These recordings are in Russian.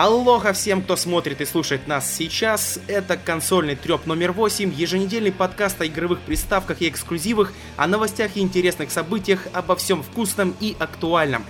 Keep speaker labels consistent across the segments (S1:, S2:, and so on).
S1: Аллоха всем, кто смотрит и слушает нас сейчас. Это консольный треп номер 8, еженедельный подкаст о игровых приставках и эксклюзивах, о новостях и интересных событиях, обо всем вкусном и актуальном.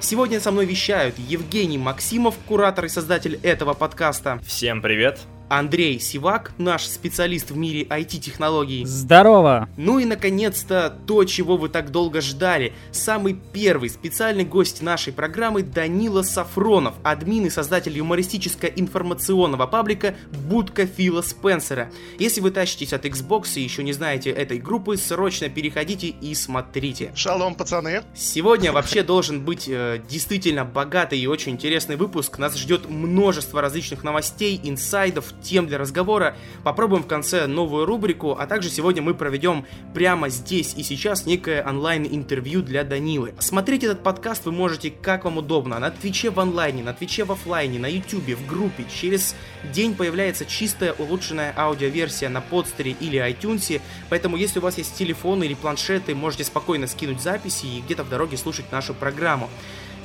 S1: Сегодня со мной вещают Евгений Максимов, куратор и создатель этого подкаста.
S2: Всем привет!
S1: Андрей Сивак, наш специалист в мире IT-технологий.
S3: Здорово!
S1: Ну и, наконец-то, то, чего вы так долго ждали. Самый первый специальный гость нашей программы Данила Сафронов, админ и создатель юмористическо-информационного паблика «Будка Фила Спенсера». Если вы тащитесь от Xbox и еще не знаете этой группы, срочно переходите и смотрите.
S4: Шалом, пацаны!
S1: Сегодня вообще должен быть э, действительно богатый и очень интересный выпуск. Нас ждет множество различных новостей, инсайдов, тем для разговора. Попробуем в конце новую рубрику, а также сегодня мы проведем прямо здесь и сейчас некое онлайн-интервью для Данилы. Смотреть этот подкаст вы можете как вам удобно, на Твиче в онлайне, на Твиче в офлайне, на Ютубе, в группе. Через день появляется чистая улучшенная аудиоверсия на подстере или iTunes, поэтому если у вас есть телефон или планшеты, можете спокойно скинуть записи и где-то в дороге слушать нашу программу.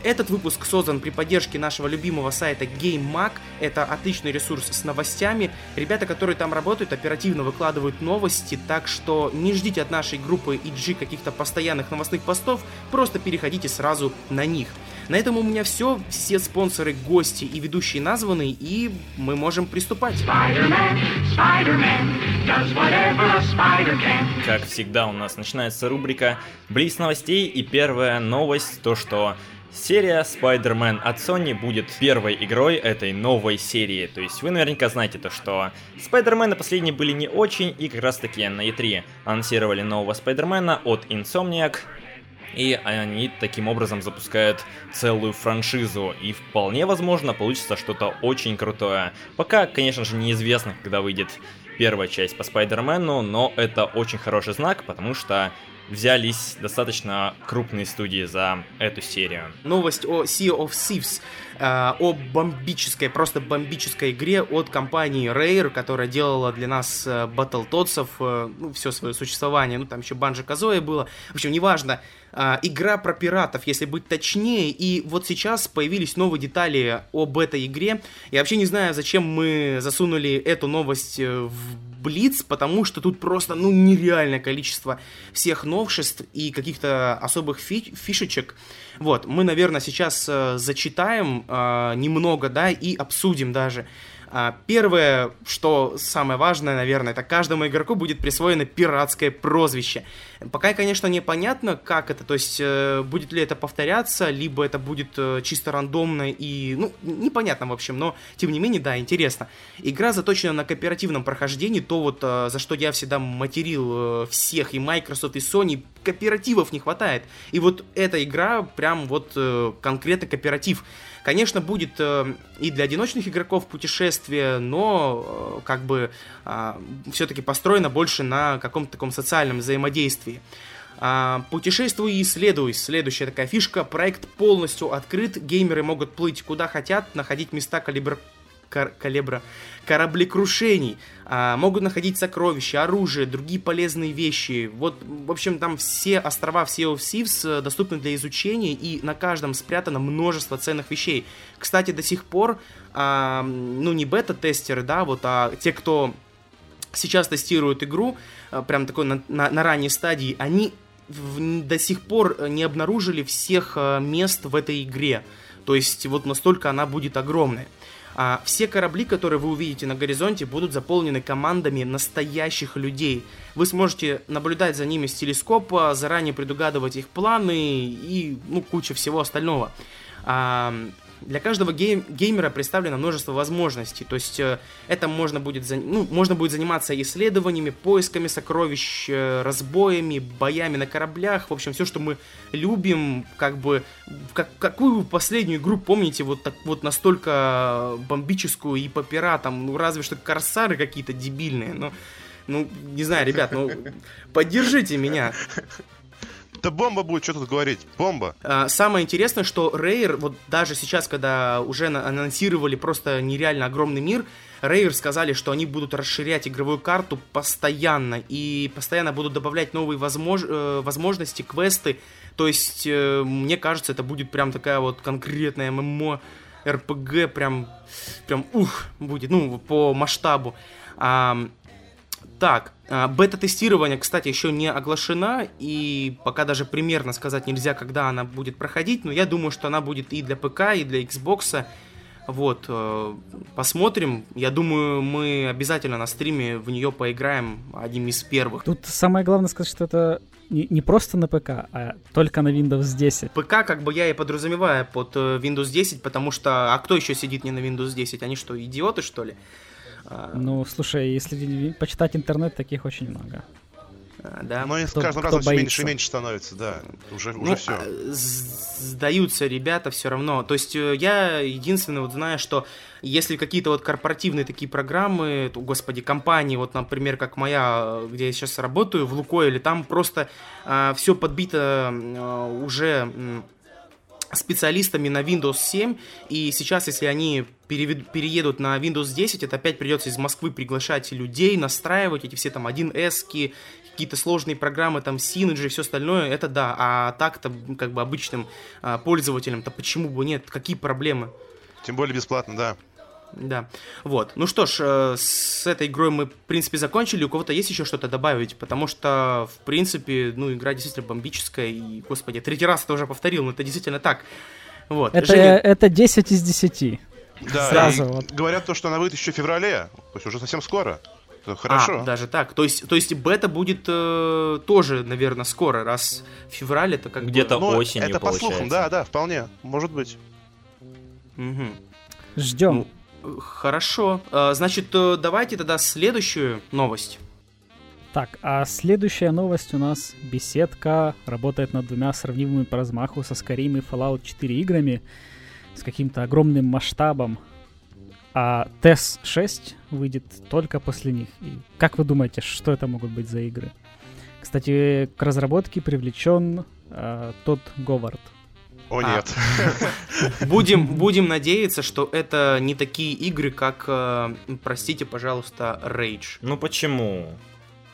S1: Этот выпуск создан при поддержке нашего любимого сайта GameMag. Это отличный ресурс с новостями. Ребята, которые там работают, оперативно выкладывают новости, так что не ждите от нашей группы EG каких-то постоянных новостных постов, просто переходите сразу на них. На этом у меня все. Все спонсоры, гости и ведущие названы, и мы можем приступать.
S2: Как всегда у нас начинается рубрика Близ новостей, и первая новость, то что Серия Spider-Man от Sony будет первой игрой этой новой серии. То есть вы наверняка знаете то, что Spider-Man последние были не очень, и как раз таки на E3 анонсировали нового Spider-Man от Insomniac. И они таким образом запускают целую франшизу. И вполне возможно получится что-то очень крутое. Пока, конечно же, неизвестно, когда выйдет первая часть по Спайдермену, но это очень хороший знак, потому что взялись достаточно крупные студии за эту серию.
S1: Новость о Sea of Thieves, о бомбической, просто бомбической игре от компании Rare, которая делала для нас э, Battletoads, э, ну, все свое существование, ну, там еще Банжи Казоя было, в общем, неважно, э, игра про пиратов, если быть точнее, и вот сейчас появились новые детали об этой игре, я вообще не знаю, зачем мы засунули эту новость э, в Блиц, потому что тут просто, ну, нереальное количество всех новшеств и каких-то особых фи фишечек. Вот, мы, наверное, сейчас э, зачитаем э, немного, да, и обсудим даже. А, первое, что самое важное, наверное, это каждому игроку будет присвоено пиратское прозвище. Пока, конечно, непонятно, как это, то есть э, будет ли это повторяться, либо это будет э, чисто рандомно и, ну, непонятно, в общем, но, тем не менее, да, интересно. Игра заточена на кооперативном прохождении, то вот, э, за что я всегда материл всех, и Microsoft, и Sony, кооперативов не хватает. И вот эта игра прям вот конкретно кооператив. Конечно, будет э, и для одиночных игроков путешествие, но э, как бы э, все-таки построено больше на каком-то таком социальном взаимодействии. А, путешествуй и исследуй. Следующая такая фишка. Проект полностью открыт. Геймеры могут плыть куда хотят, находить места калибр кар- калибра кораблекрушений, а, могут находить сокровища, оружие, другие полезные вещи. Вот, в общем, там все острова, все of Thieves э, доступны для изучения, и на каждом спрятано множество ценных вещей. Кстати, до сих пор, а, ну, не бета-тестеры, да, вот, а те, кто сейчас тестируют игру, а, прям такой на, на, на ранней стадии, они в, до сих пор не обнаружили всех мест в этой игре. То есть вот настолько она будет огромная. А, все корабли, которые вы увидите на горизонте, будут заполнены командами настоящих людей. Вы сможете наблюдать за ними с телескопа, заранее предугадывать их планы и ну, куча всего остального. А, для каждого гейм, геймера представлено множество возможностей. То есть э, это можно будет, за, ну, можно будет заниматься исследованиями, поисками сокровищ, э, разбоями, боями на кораблях. В общем, все, что мы любим, как бы... Как, какую последнюю игру помните вот, так, вот настолько бомбическую и по пиратам? Ну, разве что корсары какие-то дебильные. Но, ну, не знаю, ребят, ну, поддержите меня.
S4: Да бомба будет, что тут говорить, бомба.
S1: А, самое интересное, что Rare, вот даже сейчас, когда уже анонсировали просто нереально огромный мир, Rare сказали, что они будут расширять игровую карту постоянно и постоянно будут добавлять новые возмож... Э, возможности, квесты. То есть, э, мне кажется, это будет прям такая вот конкретная ММО RPG прям, прям ух, будет, ну, по масштабу. Так, а, бета-тестирование, кстати, еще не оглашена, и пока даже примерно сказать нельзя, когда она будет проходить, но я думаю, что она будет и для ПК, и для Xbox. Вот, э, посмотрим. Я думаю, мы обязательно на стриме в нее поиграем одним из первых.
S3: Тут самое главное сказать, что это не, не просто на ПК, а только на Windows 10.
S1: ПК как бы я и подразумеваю под э, Windows 10, потому что... А кто еще сидит не на Windows 10? Они что, идиоты, что ли?
S3: А, ну, слушай, если почитать интернет, таких очень много.
S1: А, да.
S4: Но с каждым разом все меньше и меньше становится, да. Уже,
S1: ну,
S4: уже все. А,
S1: сдаются ребята все равно. То есть э, я единственное вот знаю, что если какие-то вот корпоративные такие программы, то, господи, компании, вот, например, как моя, где я сейчас работаю, в Лукойле, там просто э, все подбито э, уже специалистами на Windows 7, и сейчас, если они перевед, переедут на Windows 10, это опять придется из Москвы приглашать людей, настраивать эти все там 1С, какие-то сложные программы, там, Synology и все остальное, это да, а так-то, как бы, обычным а, пользователям-то почему бы нет, какие проблемы?
S4: Тем более бесплатно, да.
S1: Да. Вот. Ну что ж, э, с этой игрой мы, в принципе, закончили. У кого-то есть еще что-то добавить? Потому что, в принципе, ну, игра действительно бомбическая. И, господи, третий раз это уже повторил, но это действительно так. Вот.
S3: Это, Женя... это 10 из 10.
S4: Да, Сразу, вот. говорят то, что она выйдет еще в феврале, то есть уже совсем скоро. Хорошо.
S1: А, даже так. То есть, то есть бета будет э, тоже, наверное, скоро, раз в феврале это как
S2: где-то
S1: бы...
S2: Ну, осенью.
S4: Это
S2: по
S4: слухам, да, да, вполне, может быть.
S1: Угу.
S3: Ждем. Ну,
S1: Хорошо. А, значит, э, давайте тогда следующую новость.
S3: Так, а следующая новость у нас беседка работает над двумя сравнимыми по размаху со Skyrim и Fallout 4 играми с каким-то огромным масштабом. А TES 6 выйдет только после них. И как вы думаете, что это могут быть за игры? Кстати, к разработке привлечен э, тот Говард,
S4: о, а. нет.
S1: Будем, будем надеяться, что это не такие игры, как, э, простите, пожалуйста, Rage.
S2: Ну почему?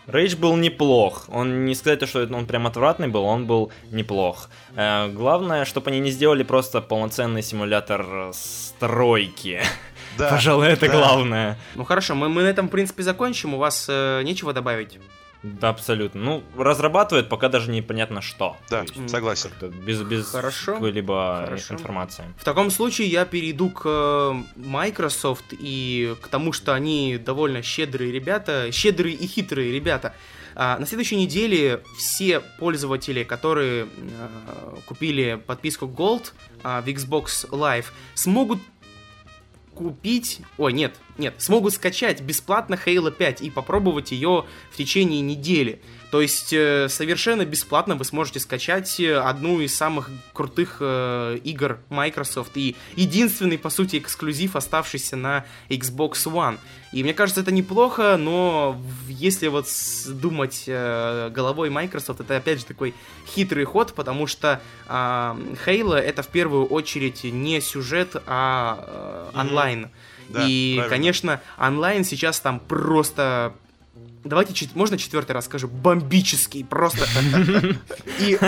S2: Рейдж был неплох. Он не сказать, что он прям отвратный был, он был неплох. Э, главное, чтобы они не сделали просто полноценный симулятор стройки. Да, Пожалуй, это да. главное.
S1: Ну хорошо, мы, мы на этом, в принципе, закончим. У вас э, нечего добавить?
S2: Да, абсолютно. Ну, разрабатывает, пока даже непонятно что.
S4: Да, согласен.
S2: Без, без какой-либо информации.
S1: В таком случае я перейду к э, Microsoft и к тому, что они довольно щедрые ребята, щедрые и хитрые ребята. А, на следующей неделе все пользователи, которые а, купили подписку Gold а, в Xbox Live, смогут купить... Ой, нет, нет, смогут скачать бесплатно Halo 5 и попробовать ее в течение недели. То есть э, совершенно бесплатно вы сможете скачать э, одну из самых крутых э, игр Microsoft и единственный, по сути, эксклюзив, оставшийся на Xbox One. И мне кажется, это неплохо, но если вот думать э, головой Microsoft, это опять же такой хитрый ход, потому что э, Halo это в первую очередь не сюжет, а э, онлайн. Mm-hmm. Да, и, правильно. конечно, онлайн сейчас там просто Давайте, можно четвертый раз скажу? Бомбический, просто. И,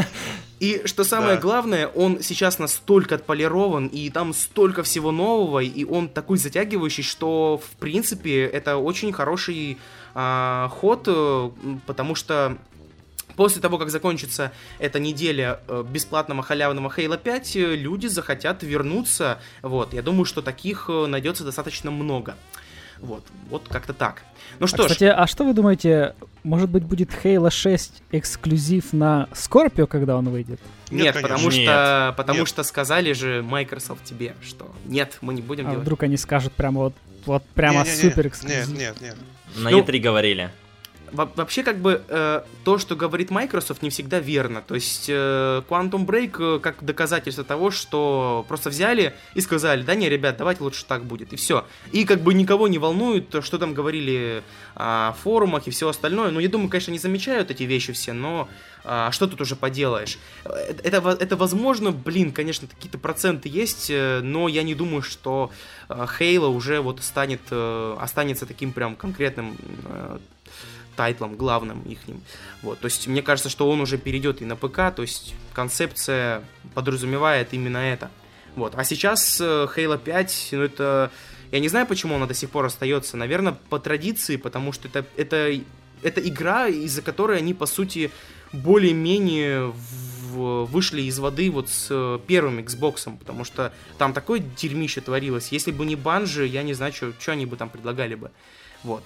S1: и что самое да. главное, он сейчас настолько отполирован, и там столько всего нового, и он такой затягивающий, что, в принципе, это очень хороший а, ход, э, потому что После того, как закончится эта неделя э, бесплатного халявного Halo 5, э, люди захотят вернуться. Вот, я думаю, что таких найдется достаточно много. Вот, вот как-то так. Ну а, что
S3: а,
S1: ж.
S3: Кстати, а что вы думаете, может быть будет Halo 6 эксклюзив на Scorpio, когда он выйдет?
S1: Нет, нет потому нет. что потому нет. что сказали же Microsoft тебе, что нет, мы не будем
S3: а
S1: делать.
S3: вдруг они скажут прямо вот, вот прямо не, не, супер эксклюзив?
S4: Нет, нет, нет.
S2: На ну, E3 говорили
S1: вообще, как бы, э, то, что говорит Microsoft, не всегда верно. То есть, э, Quantum Break э, как доказательство того, что просто взяли и сказали, да не, ребят, давайте лучше так будет, и все. И как бы никого не волнует, что там говорили о форумах и все остальное. Ну, я думаю, конечно, не замечают эти вещи все, но а, что тут уже поделаешь? Э, это, это возможно, блин, конечно, какие-то проценты есть, э, но я не думаю, что Halo уже вот станет, останется таким прям конкретным тайтлом главным ихним. Вот, то есть мне кажется, что он уже перейдет и на ПК, то есть концепция подразумевает именно это. Вот. А сейчас э, Halo 5, ну это... Я не знаю, почему она до сих пор остается. Наверное, по традиции, потому что это, это, это игра, из-за которой они, по сути, более-менее вышли из воды вот с э, первым Xbox, потому что там такое дерьмище творилось. Если бы не банжи, я не знаю, что они бы там предлагали бы. Вот.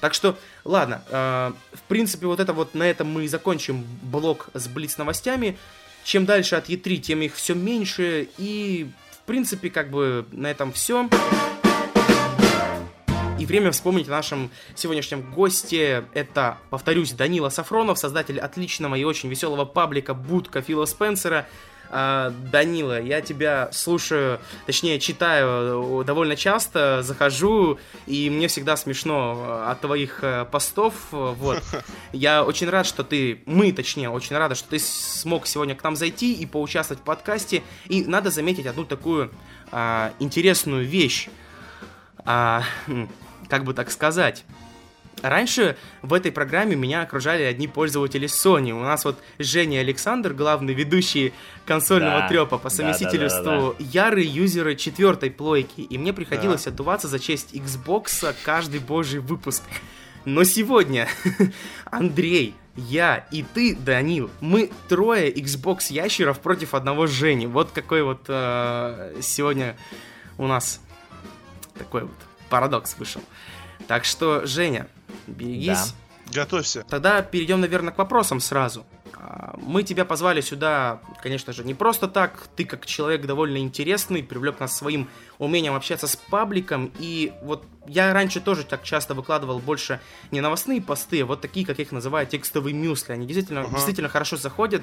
S1: Так что, ладно, э, в принципе, вот это вот на этом мы и закончим блок с Блиц новостями. Чем дальше от E3, тем их все меньше. И, в принципе, как бы на этом все. И время вспомнить о нашем сегодняшнем госте. Это, повторюсь, Данила Сафронов, создатель отличного и очень веселого паблика Будка Фила Спенсера. А, Данила, я тебя слушаю, точнее читаю э, довольно часто, захожу, и мне всегда смешно э, от твоих э, постов. Вот. Я очень рад, что ты, мы точнее, очень рада, что ты смог сегодня к нам зайти и поучаствовать в подкасте. И надо заметить одну такую а, интересную вещь. А, как бы так сказать. Раньше в этой программе меня окружали одни пользователи Sony. У нас вот Женя Александр, главный ведущий консольного да, трепа по совместительству, да, да, да, да. ярые юзеры четвертой плойки. И мне приходилось да. отдуваться за честь Xbox каждый божий выпуск. Но сегодня Андрей, я и ты, Данил, мы трое Xbox ящеров против одного Жени. Вот какой вот э, сегодня у нас такой вот парадокс вышел. Так что, Женя, берегись.
S4: Да. Готовься.
S1: Тогда перейдем, наверное, к вопросам сразу. А, мы тебя позвали сюда, конечно же, не просто так. Ты как человек довольно интересный, привлек нас своим умением общаться с пабликом. И вот я раньше тоже так часто выкладывал больше не новостные посты, а вот такие, как их называют, текстовые мюсли. Они действительно, uh-huh. действительно хорошо заходят,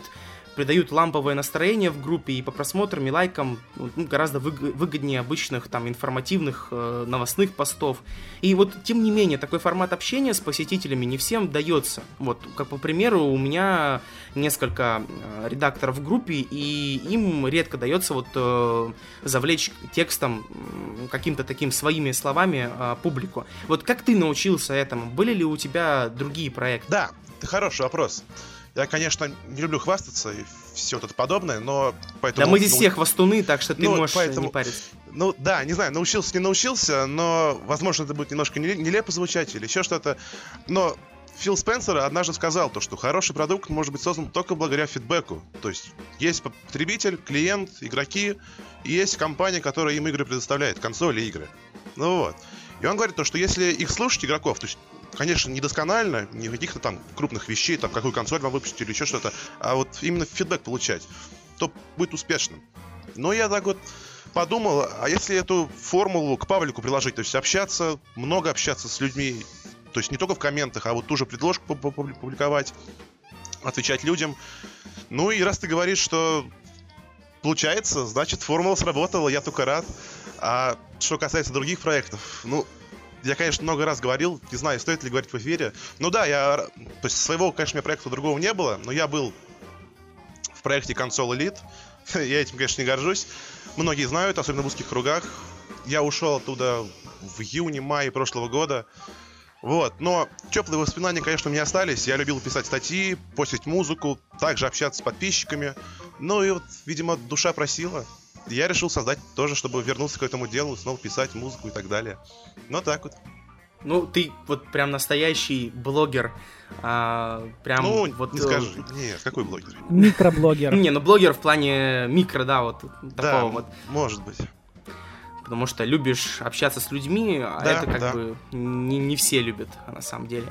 S1: придают ламповое настроение в группе и по просмотрам и лайкам ну, гораздо выгоднее обычных там информативных э, новостных постов. И вот, тем не менее, такой формат общения с посетителями не всем дается. Вот, как по примеру, у меня несколько э, редакторов в группе, и им редко дается вот э, завлечь текстом каким-то таким своими словами э, публику. Вот как ты научился этому? Были ли у тебя другие проекты?
S4: Да, хороший вопрос. Я, конечно, не люблю хвастаться и все это подобное, но
S1: поэтому... Да мы здесь ну, все хвастуны, так что ты ну, можешь поэтому, не париться.
S4: Ну да, не знаю, научился, не научился, но, возможно, это будет немножко нелепо звучать или еще что-то. Но Фил Спенсер однажды сказал то, что хороший продукт может быть создан только благодаря фидбэку. То есть есть потребитель, клиент, игроки, и есть компания, которая им игры предоставляет, консоли игры. Ну вот. И он говорит то, что если их слушать игроков, то есть конечно, недосконально, не каких-то там крупных вещей, там, какую консоль вам выпустили или еще что-то, а вот именно фидбэк получать, то будет успешным. Но я так вот подумал, а если эту формулу к паблику приложить, то есть общаться, много общаться с людьми, то есть не только в комментах, а вот ту же предложку публиковать, отвечать людям. Ну и раз ты говоришь, что получается, значит формула сработала, я только рад. А что касается других проектов, ну, я, конечно, много раз говорил, не знаю, стоит ли говорить в эфире. Ну да, я... То есть своего, конечно, у меня проекта другого не было, но я был в проекте Console Elite. я этим, конечно, не горжусь. Многие знают, особенно в узких кругах. Я ушел оттуда в июне-мае прошлого года. Вот, но теплые воспоминания, конечно, у меня остались. Я любил писать статьи, постить музыку, также общаться с подписчиками. Ну и вот, видимо, душа просила я решил создать тоже, чтобы вернуться к этому делу, снова писать музыку и так далее. Ну так вот.
S1: Ну, ты вот прям настоящий блогер. А, прям
S4: ну,
S1: вот...
S4: не скажи. Нет, какой блогер?
S3: Микроблогер.
S1: Не, ну блогер в плане микро, да, вот такого вот.
S4: может быть.
S1: Потому что любишь общаться с людьми, а да, это как да. бы не, не все любят, на самом деле.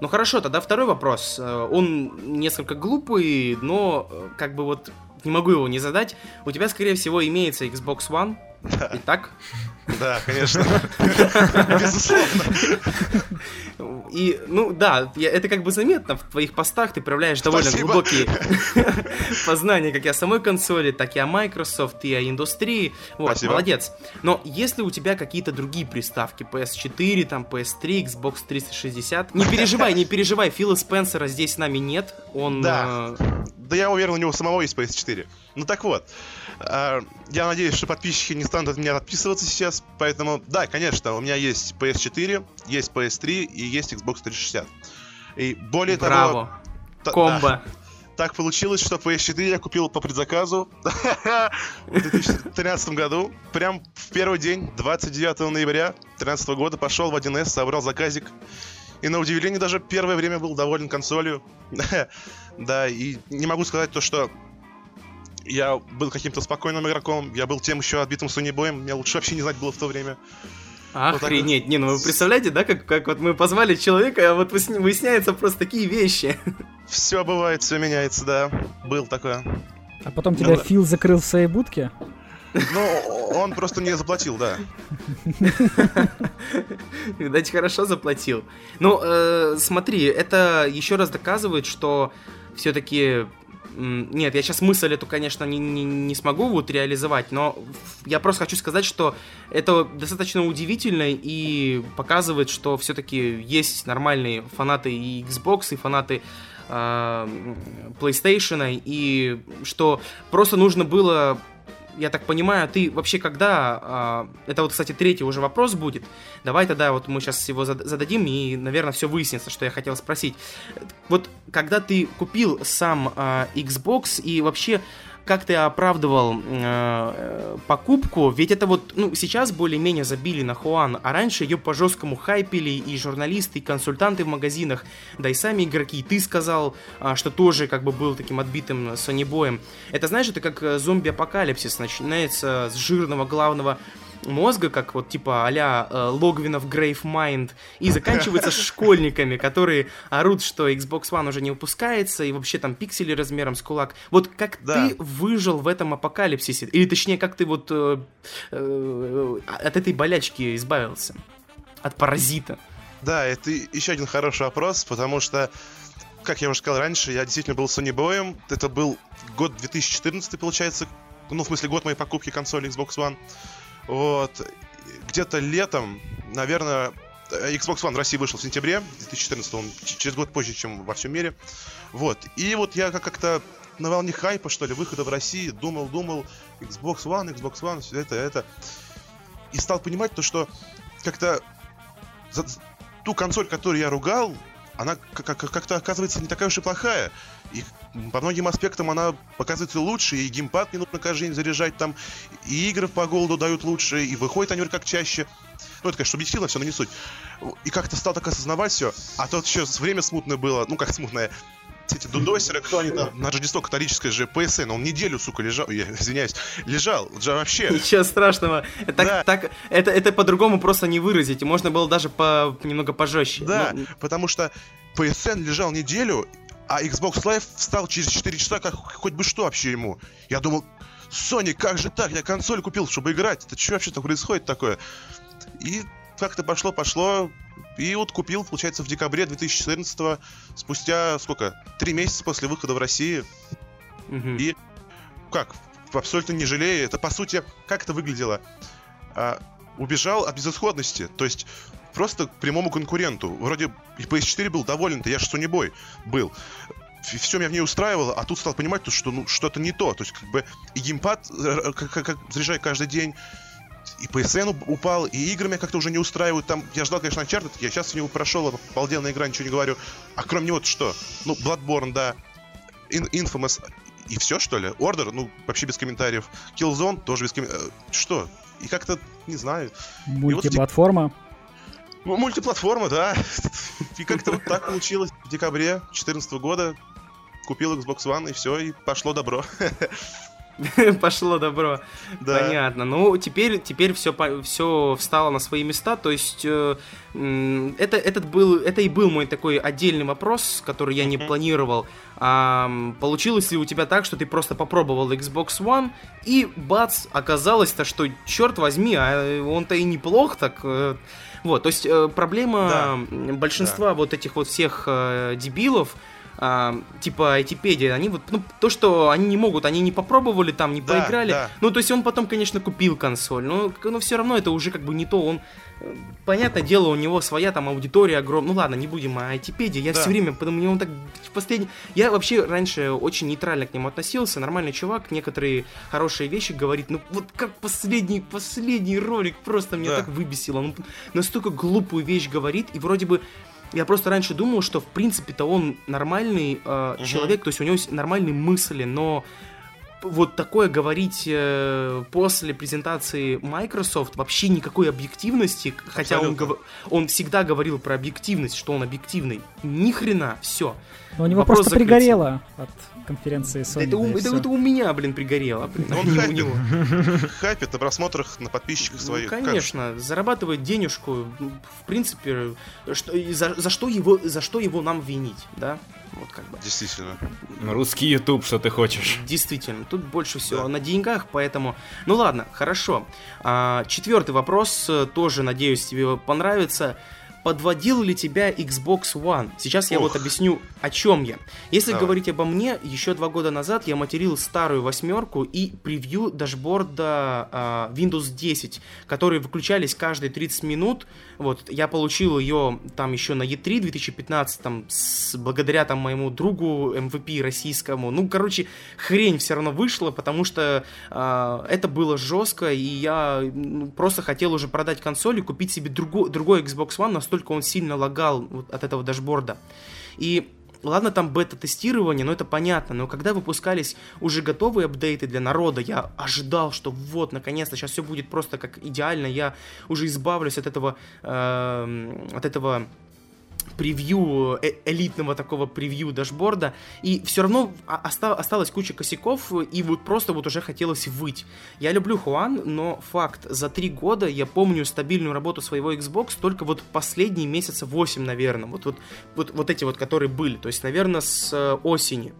S1: Ну хорошо, тогда второй вопрос. Э, он несколько глупый, но э, как бы вот не могу его не задать. У тебя, скорее всего, имеется Xbox One. Да. Итак?
S4: Да, конечно. Безусловно.
S1: И, ну да, это как бы заметно в твоих постах, ты проявляешь довольно глубокие познания как и о самой консоли, так и о Microsoft, и о индустрии. Вот, молодец. Но если у тебя какие-то другие приставки, PS4, там, PS3, Xbox 360, не переживай, не переживай, Фила Спенсера здесь с нами нет, он...
S4: Да, э... да я уверен, у него самого есть PS4. Ну так вот, э, я надеюсь, что подписчики не станут от меня отписываться сейчас, поэтому, да, конечно, у меня есть PS4, есть PS3 и есть Xbox 360. И более
S1: Браво.
S4: того...
S1: Комбо.
S4: так получилось, что PS4 я купил по предзаказу в 2013 году. Прям в первый день, 29 ноября 2013 года, пошел в 1С, собрал заказик. И на удивление даже первое время был доволен консолью. да, и не могу сказать то, что я был каким-то спокойным игроком, я был тем еще отбитым Сонибоем, меня лучше вообще не знать было в то время.
S1: Охренеть, вот не, ну вы представляете, да, как, как вот мы позвали человека, а вот выясняются просто такие вещи.
S4: Все бывает, все меняется, да. Был такое.
S3: А потом тебя ну, Фил закрыл в своей будке?
S4: Ну, он просто не заплатил, да.
S1: Видать, хорошо заплатил. Ну, э, смотри, это еще раз доказывает, что все-таки нет, я сейчас мысль эту, конечно, не, не, не смогу вот реализовать, но я просто хочу сказать, что это достаточно удивительно и показывает, что все-таки есть нормальные фанаты и Xbox, и фанаты э, PlayStation, и что просто нужно было я так понимаю, ты вообще когда... А, это вот, кстати, третий уже вопрос будет. Давай тогда вот мы сейчас его зададим, и, наверное, все выяснится, что я хотел спросить. Вот когда ты купил сам а, Xbox и вообще как ты оправдывал э, покупку, ведь это вот, ну, сейчас более-менее забили на Хуан, а раньше ее по-жесткому хайпили и журналисты, и консультанты в магазинах, да и сами игроки. Ты сказал, э, что тоже как бы был таким отбитым Sony боем. Это, знаешь, это как э, зомби-апокалипсис, начинается с жирного главного мозга, как вот типа а-ля э, Логвинов Grave Mind, и заканчивается школьниками, которые орут, что Xbox One уже не выпускается, и вообще там пиксели размером с кулак. Вот как да. ты выжил в этом апокалипсисе? Или точнее, как ты вот э, э, от этой болячки избавился? От паразита?
S4: Да, это еще один хороший вопрос, потому что как я уже сказал раньше, я действительно был Sony боем. Это был год 2014, получается. Ну, в смысле, год моей покупки консоли Xbox One. Вот. Где-то летом, наверное, Xbox One в России вышел в сентябре 2014, он через год позже, чем во всем мире. Вот. И вот я как-то на волне хайпа, что ли, выхода в России, думал, думал, Xbox One, Xbox One, все это, это. И стал понимать то, что как-то за ту консоль, которую я ругал, она как-то оказывается не такая уж и плохая. И по многим аспектам она показывается лучше, и геймпад не нужно каждый день заряжать там, и игры по голоду дают лучше, и выходят они как чаще. Ну, это, конечно, объективно все, но не суть. И как-то стал так осознавать все. А то еще время смутное было, ну как смутное, эти дудосеры, кто они там, на Рождество католическое же, ПСН, он неделю, сука, лежал, я извиняюсь, лежал, же вообще.
S1: Ничего страшного, так, да. так, это, это по-другому просто не выразить, можно было даже по, немного пожестче.
S4: Да, но... потому что PSN лежал неделю, а Xbox Live встал через 4 часа, как хоть бы что вообще ему. Я думал, Sony, как же так? Я консоль купил, чтобы играть. Это что вообще там происходит такое? И как-то пошло-пошло. И вот купил, получается, в декабре 2014 спустя сколько? Три месяца после выхода в России. Угу. И как? Абсолютно не жалею. Это, по сути, как это выглядело? А, убежал от безысходности. То есть просто к прямому конкуренту. Вроде и PS4 был доволен-то, я же Boy был. Все меня в ней устраивало, а тут стал понимать, что ну, что-то не то. То есть, как бы, и геймпад как, как, как заряжаю каждый день, и PSN упал, и игры меня как-то уже не устраивают. Там, я ждал, конечно, Uncharted, я сейчас в него прошел, обалденная игра, ничего не говорю. А кроме него что? Ну, Bloodborne, да. In Infamous, и все, что ли? Order, ну, вообще без комментариев. Killzone, тоже без комментариев. Э, что? И как-то, не знаю.
S3: Мультиплатформа?
S4: Ну, мультиплатформа, да. И как-то вот так получилось в декабре 2014 года. Купил Xbox One, и все, и пошло добро.
S1: Пошло добро. Да. Понятно. Ну, теперь, теперь все, все встало на свои места. То есть, э, это, этот был, это и был мой такой отдельный вопрос, который я не планировал. А, получилось ли у тебя так, что ты просто попробовал Xbox One, и бац, оказалось-то, что, черт возьми, а он-то и неплох так. Э, вот, то есть э, проблема да. большинства да. вот этих вот всех э, дебилов, а, типа Айтипедия, они вот, ну, то, что они не могут, они не попробовали там, не да, поиграли. Да. Ну, то есть он потом, конечно, купил консоль, но, но все равно это уже как бы не то, он понятное дело, у него своя там аудитория огромная. Ну ладно, не будем о айтипедии. Я да. все время, потому мне он так последний. Я вообще раньше очень нейтрально к нему относился. Нормальный чувак, некоторые хорошие вещи говорит. Ну вот как последний, последний ролик просто меня да. так выбесило. Он настолько глупую вещь говорит, и вроде бы Я просто раньше думал, что в принципе-то он нормальный э, угу. человек, то есть у него есть нормальные мысли, но вот такое говорить э, после презентации Microsoft вообще никакой объективности, хотя он, он всегда говорил про объективность, что он объективный. Ни хрена, все.
S3: Но у него Вопрос просто закрытия. пригорело от конференции Sony.
S1: Это, да у, это, это у меня, блин, пригорело. Блин,
S4: он хайпит, у него. хайпит на просмотрах, на подписчиках ну, своих.
S1: Ну, конечно, как? зарабатывает денежку. В принципе, что, за, за, что его, за что его нам винить, да? Вот как бы.
S4: Действительно.
S2: Русский YouTube, что ты хочешь.
S1: Действительно, тут больше всего да. на деньгах, поэтому... Ну ладно, хорошо. А, четвертый вопрос, э, тоже, надеюсь, тебе понравится подводил ли тебя Xbox One? Сейчас я вот объясню, о чем я. Если Давай. говорить обо мне, еще два года назад я материл старую восьмерку и превью дашборда э, Windows 10, которые выключались каждые 30 минут. Вот, я получил ее там еще на E3 2015, там, с, благодаря там моему другу MVP российскому. Ну, короче, хрень все равно вышла, потому что э, это было жестко, и я ну, просто хотел уже продать консоль и купить себе другой, другой Xbox One, настолько он сильно лагал вот от этого дашборда. И Ладно, там бета-тестирование, но это понятно, но когда выпускались уже готовые апдейты для народа, я ожидал, что вот, наконец-то, сейчас все будет просто как идеально, я уже избавлюсь от этого, э, от этого превью, э элитного такого превью дашборда, и все равно оста осталась куча косяков, и вот просто вот уже хотелось выть. Я люблю Хуан, но факт, за три года я помню стабильную работу своего Xbox только вот последние месяца 8, наверное, вот, вот, вот, вот эти вот, которые были, то есть, наверное, с э, осени.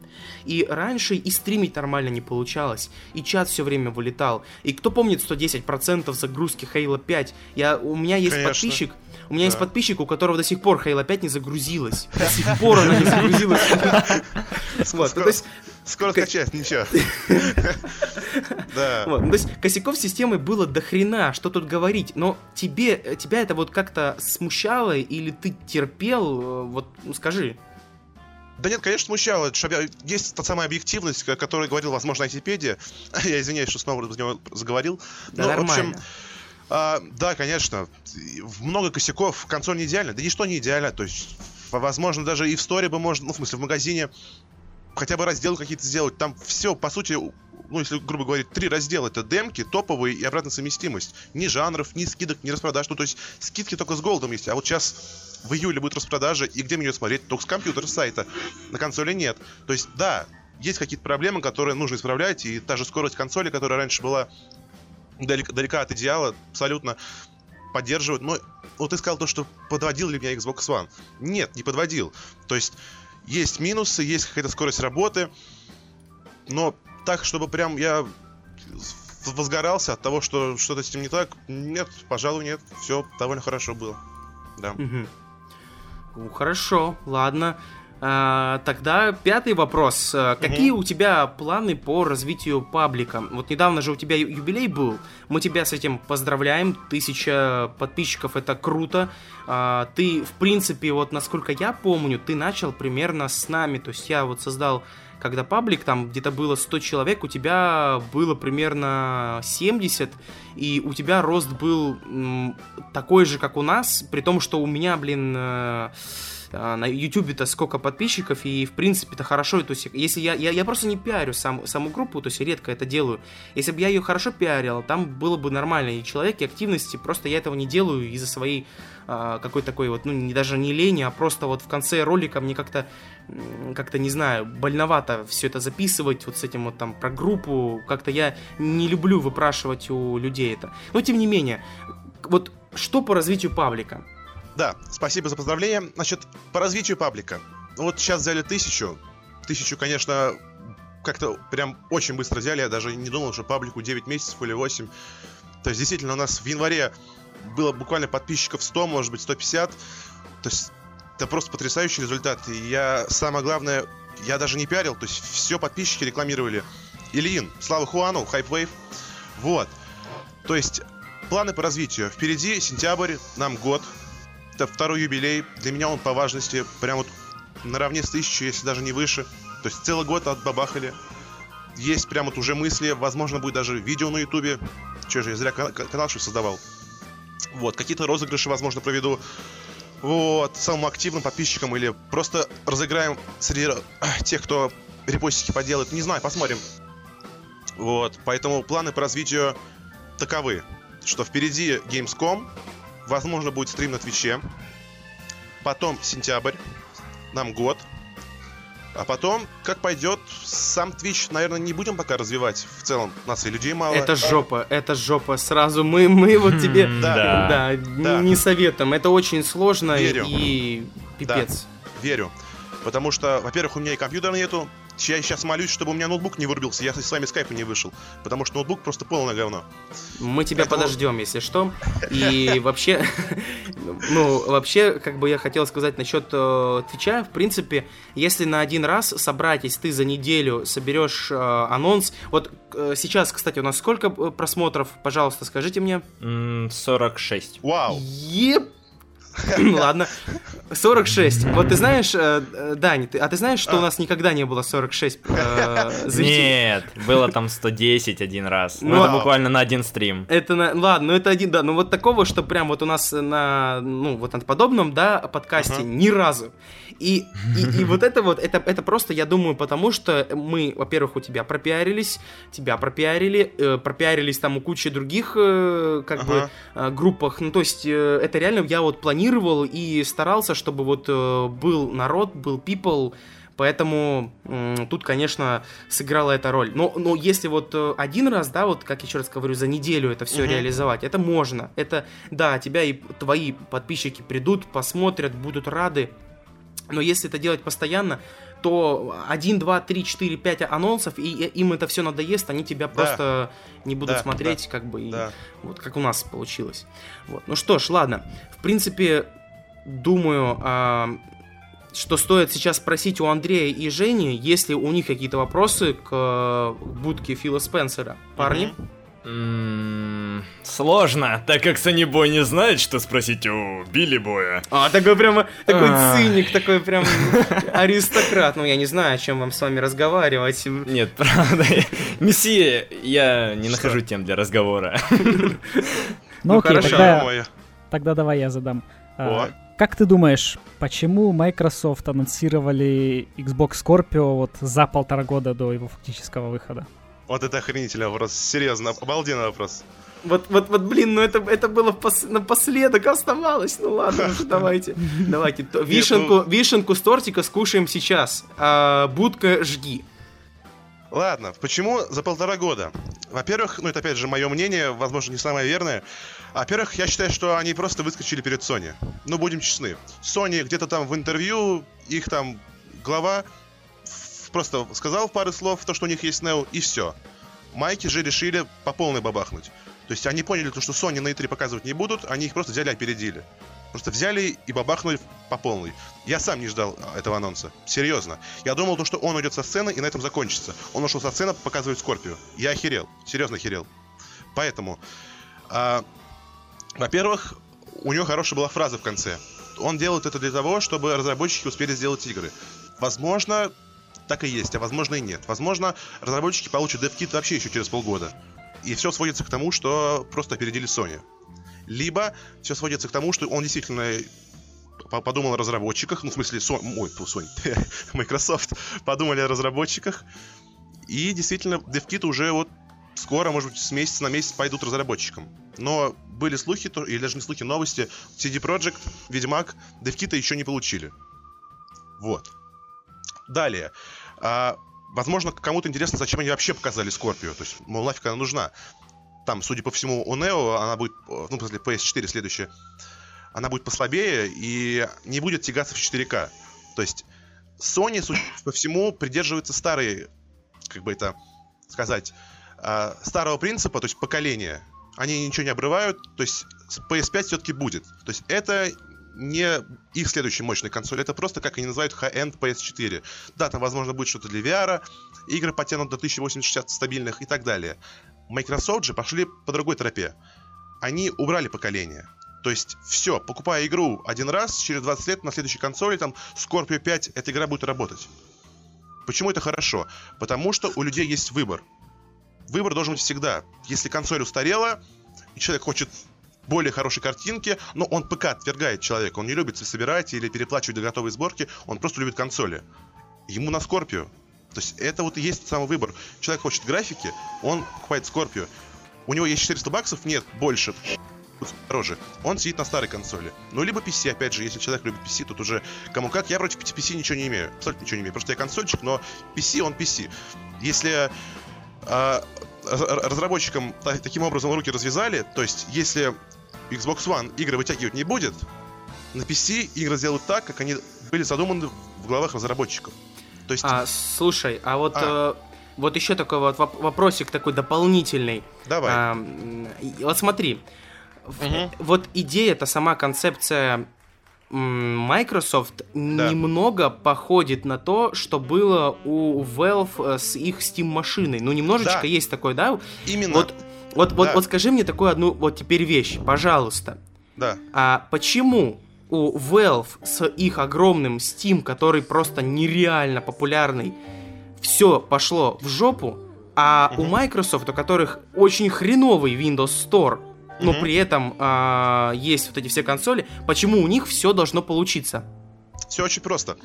S1: И раньше и стримить нормально не получалось, и чат все время вылетал. И кто помнит 110% загрузки Halo 5? Я, у меня есть Конечно. подписчик, у меня да. есть подписчик, у которого до сих пор Halo 5 не загрузилась. До сих пор она не загрузилась.
S4: Вот, ну, то есть... Скоро скачать, ничего.
S1: Да. Ну, то есть косяков системы было до хрена, что тут говорить. Но тебе, тебя это вот как-то смущало или ты терпел? Э, вот, ну скажи.
S4: Да нет, конечно, смущало. Есть та самая объективность, о которой говорил, возможно, Айтипедия. Я извиняюсь, что снова за него заговорил.
S1: Да, Но, нормально. В общем,
S4: а, да, конечно. Много косяков. Консоль не идеальна. Да ничто не идеально. То есть, возможно, даже и в сторе бы можно, ну, в смысле, в магазине хотя бы раздел какие-то сделать. Там все, по сути, ну, если грубо говоря, три раздела. Это демки, топовые и обратная совместимость. Ни жанров, ни скидок, ни распродаж. Ну, то есть, скидки только с голдом есть. А вот сейчас в июле будет распродажа, и где мне ее смотреть? Только с компьютера, с сайта. На консоли нет. То есть, да, есть какие-то проблемы, которые нужно исправлять, и та же скорость консоли, которая раньше была далек, далека от идеала, абсолютно поддерживают. Но вот ты сказал то, что подводил ли меня Xbox One. Нет, не подводил. То есть есть минусы, есть какая-то скорость работы, но так, чтобы прям я возгорался от того, что что-то с этим не так, нет, пожалуй, нет. Все довольно хорошо было. Да.
S1: Угу. Хорошо, ладно. А, тогда пятый вопрос. Угу. Какие у тебя планы по развитию паблика? Вот недавно же у тебя юбилей был. Мы тебя с этим поздравляем. Тысяча подписчиков это круто. А, ты, в принципе, вот насколько я помню, ты начал примерно с нами. То есть я вот создал когда паблик, там где-то было 100 человек, у тебя было примерно 70, и у тебя рост был м, такой же, как у нас, при том, что у меня, блин, э, а, на YouTube-то сколько подписчиков, и в принципе это хорошо. То есть, если я, я, я просто не пиарю сам, саму группу, то есть редко это делаю. Если бы я ее хорошо пиарил, там было бы нормально и человек, и активности, просто я этого не делаю из-за своей а, какой-то такой вот, ну, не, даже не лени, а просто вот в конце ролика мне как-то, как-то, не знаю, больновато все это записывать, вот с этим вот там про группу, как-то я не люблю выпрашивать у людей это. Но, тем не менее, вот что по развитию паблика?
S4: Да, спасибо за поздравление. Значит, по развитию паблика. Вот сейчас взяли тысячу. Тысячу, конечно, как-то прям очень быстро взяли. Я даже не думал, что паблику 9 месяцев или 8. То есть, действительно, у нас в январе было буквально подписчиков 100, может быть, 150. То есть, это просто потрясающий результат. И я, самое главное, я даже не пиарил. То есть, все подписчики рекламировали. Ильин, Слава Хуану, Hypewave. Вот. То есть, планы по развитию. Впереди сентябрь, нам год это второй юбилей. Для меня он по важности прям вот наравне с тысячей, если даже не выше. То есть целый год отбабахали. Есть прям вот уже мысли, возможно, будет даже видео на ютубе. Че же, я зря канал, канал что создавал. Вот, какие-то розыгрыши, возможно, проведу. вот, самым активным подписчикам или просто разыграем среди тех, кто репостики поделает. Не знаю, посмотрим. Вот, поэтому планы по развитию таковы, что впереди Gamescom, возможно, будет стрим на Твиче, потом сентябрь, нам год, а потом, как пойдет, сам Twitch, наверное, не будем пока развивать. В целом, у нас и людей мало.
S1: Это жопа, это жопа. Сразу мы, мы вот тебе
S4: Да.
S1: да,
S4: Да.
S1: не советуем. Это очень сложно
S4: Верю.
S1: и пипец.
S4: Верю. Потому что, во-первых, у меня и компьютера нету. Я сейчас молюсь, чтобы у меня ноутбук не вырубился, я с вами скайпа не вышел. Потому что ноутбук просто полное говно.
S1: Мы тебя
S4: Поэтому-
S1: подождем, если что. И вообще, ну, вообще, как бы я хотел сказать насчет э, Твича, в принципе, если на один раз собрать, если ты за неделю соберешь э, анонс, вот э, сейчас, кстати, у нас сколько просмотров, пожалуйста, скажите мне.
S2: М, 46.
S4: Вау!
S1: Еп! Ладно. 46. Вот ты знаешь, э, э, Дань, ты- а ты знаешь, что у нас никогда не было 46 э, зрителей?
S2: Нет, было там 110 один раз. Ну, это
S4: а-
S2: буквально на один стрим.
S1: Это, на... ладно, ну это один, да, ну вот такого, что прям вот у нас на, ну вот на подобном, да, подкасте ни разу. И, и, и вот это вот, это, это просто, я думаю, потому что мы, во-первых, у тебя пропиарились, тебя пропиарили, э, пропиарились там у кучи других, э, как бы,
S4: Ага.
S1: э, группах. Ну, то есть, э, это реально я вот планировал и старался, чтобы вот э, был народ, был people, Поэтому тут, конечно, сыграла эта роль. Но, но если вот э, один раз, да, вот как еще раз говорю, за неделю это все
S4: Мгм.
S1: реализовать, это можно. Это, да, тебя и твои подписчики придут, посмотрят, будут рады. Но если это делать постоянно, то 1, 2, 3, 4, 5 анонсов, и и им это все надоест, они тебя просто не будут
S4: Да,
S1: смотреть, как бы, и
S4: Да.
S1: вот как у нас получилось. Вот. Ну что ж, ладно. В принципе, думаю, а, что стоит сейчас спросить у Андрея и Жени, если у них какие-то вопросы к э, будке Фила Спенсера. Парни?
S2: М, Сложно, так как Санибой не знает, что спросить у Билли Боя.
S1: А, такой прямо, такой
S2: А.
S1: циник, такой прям аристократ. Ну, я не знаю, о чем вам с вами разговаривать.
S2: Нет, правда. Месье, я не нахожу тем для разговора.
S3: Ну,
S1: Ну,
S3: окей,
S1: хорошо.
S3: тогда, давай я задам. А. Как ты думаешь, почему Microsoft анонсировали Xbox Scorpio вот за полтора года до его фактического выхода?
S4: Вот это охренительный вопрос. Серьезно, обалденный вопрос.
S1: Вот, вот, вот, блин, ну это, это было пос- напоследок оставалось. Ну ладно, уже давайте. Давайте. То- Вишенку, вишенку с тортика скушаем сейчас. А, будка жги.
S4: Ладно, почему за полтора года? Во-первых, ну это опять же мое мнение, возможно, не самое верное. Во-первых, я считаю, что они просто выскочили перед Sony. Ну, будем честны. Sony где-то там в интервью, их там глава просто сказал пару слов, то, что у них есть Neo, и все. Майки же решили по полной бабахнуть. То есть они поняли, то, что Sony на E3 показывать не будут, они их просто взяли и опередили. Просто взяли и бабахнули по полной. Я сам не ждал а, этого анонса. Серьезно. Я думал, то, что он уйдет со сцены и на этом закончится. Он ушел со сцены, показывает Скорпию. Я охерел. Серьезно охерел. Поэтому, а, во-первых, у него хорошая была фраза в конце. Он делает это для того, чтобы разработчики успели сделать игры. Возможно, так и есть, а возможно и нет. Возможно, разработчики получат DevKit вообще еще через полгода. И все сводится к тому, что просто опередили Sony. Либо все сводится к тому, что он действительно по- подумал о разработчиках, ну, в смысле, Со- ой, Sony, Microsoft подумали о разработчиках, и действительно, DevKit уже вот скоро, может быть, с месяца на месяц пойдут разработчикам. Но были слухи, или даже не слухи, новости, CD Projekt, Ведьмак, DevKit еще не получили. Вот. Далее. А, возможно, кому-то интересно, зачем они вообще показали Скорпию. То есть, мол, нафиг она нужна. Там, судя по всему, у Neo она будет, э, ну, после PS4 следующая, она будет послабее и не будет тягаться в 4К. То есть, Sony, судя по всему, придерживается старой, как бы это сказать, а, старого принципа, то есть поколения. Они ничего не обрывают, то есть с PS5 все-таки будет. То есть это не их следующая мощная консоль, это просто, как они называют, high-end PS4. Да, там, возможно, будет что-то для VR, игры потянут до 1080 стабильных и так далее. Microsoft же пошли по другой тропе. Они убрали поколение. То есть, все, покупая игру один раз, через 20 лет на следующей консоли, там, Scorpio 5, эта игра будет работать. Почему это хорошо? Потому что у людей есть выбор. Выбор должен быть всегда. Если консоль устарела, и человек хочет более хорошей картинки, но он ПК отвергает человека. Он не любит собирать или переплачивать до готовой сборки, он просто любит консоли. Ему на Скорпио. То есть это вот и есть самый выбор. Человек хочет графики, он покупает Скорпио. У него есть 400 баксов? Нет, больше дороже. Он сидит на старой консоли. Ну, либо PC, опять же, если человек любит PC, тут уже кому как. Я против PC ничего не имею. Абсолютно ничего не имею. Просто я консольчик, но PC, он PC. Если э, разработчикам таким образом руки развязали, то есть если Xbox One игры вытягивать не будет, на PC игры сделают так, как они были задуманы в головах разработчиков.
S1: То есть... А, слушай, а вот... А. Э, вот еще такой вот вопросик такой дополнительный.
S4: Давай. А,
S1: вот смотри, угу. вот идея-то, сама концепция Microsoft да. немного походит на то, что было у Valve э, с их Steam машиной. Ну, немножечко да. есть такое, да?
S4: Именно.
S1: Вот, вот, да. вот, вот скажи мне такую одну вот теперь вещь, пожалуйста.
S4: Да.
S1: А почему у Valve с их огромным Steam, который просто нереально популярный, все пошло в жопу, а угу. у Microsoft, у которых очень хреновый Windows Store, но mm-hmm. при этом а, есть вот эти все консоли, почему у них все должно получиться?
S4: Все очень просто.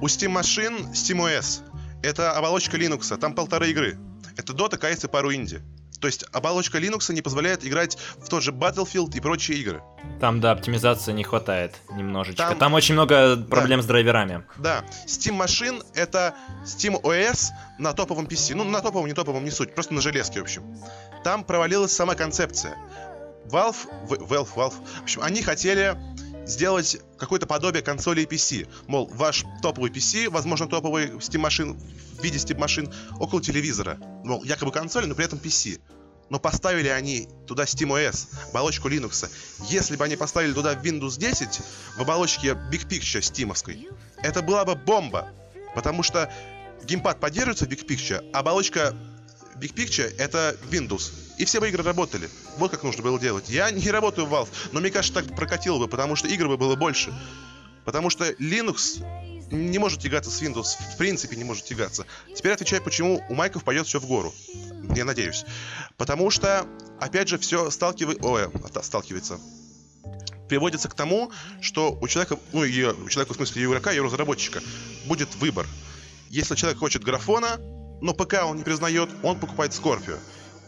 S4: У Steam машин SteamOS. Это оболочка Linux, там полторы игры. Это Dota, CS и пару инди. То есть оболочка Linux не позволяет играть в тот же Battlefield и прочие игры.
S2: Там, да, оптимизации не хватает немножечко. Там, Там очень много проблем
S4: да,
S2: с драйверами.
S4: Да, Steam машин это Steam OS на топовом PC. Ну, на топовом, не топовом, не суть, просто на железке, в общем. Там провалилась сама концепция. Valve, Valve, Valve, в общем, они хотели сделать какое-то подобие консоли и PC. Мол, ваш топовый PC, возможно, топовый Steam машин в виде Steam машин около телевизора. Мол, якобы консоли, но при этом PC. Но поставили они туда SteamOS, оболочку Linux. Если бы они поставили туда Windows 10 в оболочке Big Picture стимовской, это была бы бомба. Потому что геймпад поддерживается в Big Picture, а оболочка Big Picture это Windows. И все бы игры работали. Вот как нужно было делать. Я не работаю в Valve, но мне кажется, так прокатило бы, потому что игр бы было больше. Потому что Linux не может тягаться с Windows, в принципе не может тягаться. Теперь отвечаю, почему у Майков пойдет все в гору. Я надеюсь. Потому что, опять же, все сталкивает... Ой, сталкивается приводится к тому, что у человека, ну, и у человека, в смысле, и игрока, и у разработчика будет выбор. Если человек хочет графона, но ПК он не признает, он покупает Scorpio.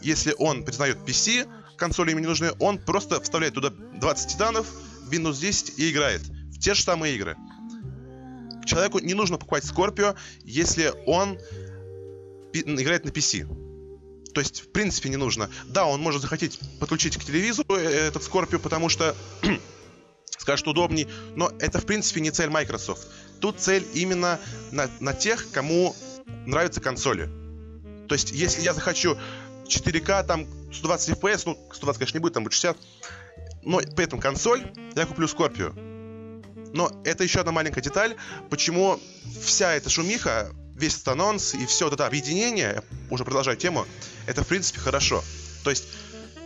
S4: Если он признает PC, консоли ему не нужны, он просто вставляет туда 20 титанов, Windows 10 и играет в те же самые игры. Человеку не нужно покупать Scorpio, если он играет на PC. То есть, в принципе, не нужно. Да, он может захотеть подключить к телевизору э, этот Scorpio, потому что скажет удобней, но это, в принципе, не цель Microsoft. Тут цель именно на, на тех, кому нравятся консоли. То есть, если я захочу 4К, там 120 FPS, ну, 120, конечно, не будет, там будет 60, но при этом консоль, я куплю Scorpio. Но это еще одна маленькая деталь, почему вся эта шумиха, весь этот анонс и все вот это объединение, уже продолжаю тему, это в принципе хорошо. То есть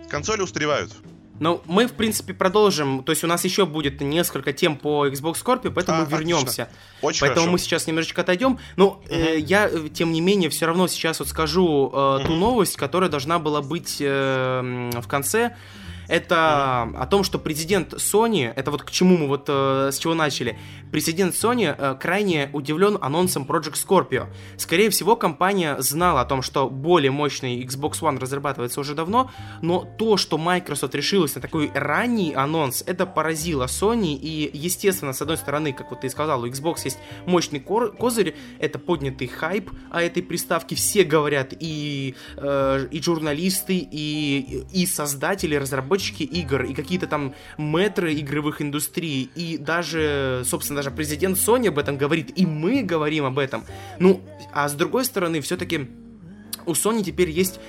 S4: консоли устаревают.
S1: Ну, мы, в принципе, продолжим. То есть у нас еще будет несколько тем по Xbox Scorpio, поэтому а, мы вернемся.
S4: Очень
S1: поэтому
S4: хорошо.
S1: мы сейчас немножечко отойдем. Но угу. э, я, тем не менее, все равно сейчас вот скажу э, угу. ту новость, которая должна была быть э, в конце это о том, что президент Sony, это вот к чему мы вот э, с чего начали, президент Sony э, крайне удивлен анонсом Project Scorpio. Скорее всего, компания знала о том, что более мощный Xbox One разрабатывается уже давно, но то, что Microsoft решилась на такой ранний анонс, это поразило Sony, и, естественно, с одной стороны, как вот ты сказал, у Xbox есть мощный козырь, это поднятый хайп о этой приставке, все говорят, и, э, и журналисты, и, и создатели, разработчики, разработчики игр и какие-то там метры игровых индустрий, и даже, собственно, даже президент Sony об этом говорит, и мы говорим об этом. Ну, а с другой стороны, все-таки у Sony теперь есть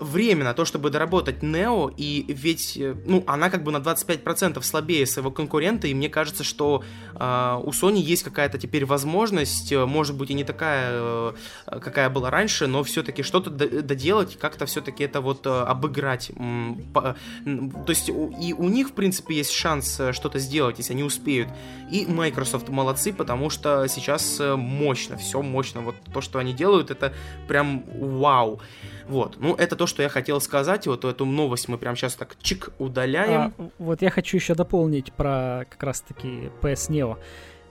S1: время на то, чтобы доработать Neo, и ведь, э, ну, она как бы на 25% слабее своего конкурента, и мне кажется, что э, у Sony есть какая-то теперь возможность, э, может быть и не такая, э, какая была раньше, но все-таки что-то доделать, как-то все-таки это вот обыграть. То есть и у них, в принципе, есть шанс что-то сделать, если они успеют. И Microsoft молодцы, потому что сейчас мощно, все мощно. Вот то, что они делают, это прям вау. Вот, ну это то, что я хотел сказать, вот эту новость мы прямо сейчас так чик удаляем.
S3: А, вот я хочу еще дополнить про как раз-таки PS Neo.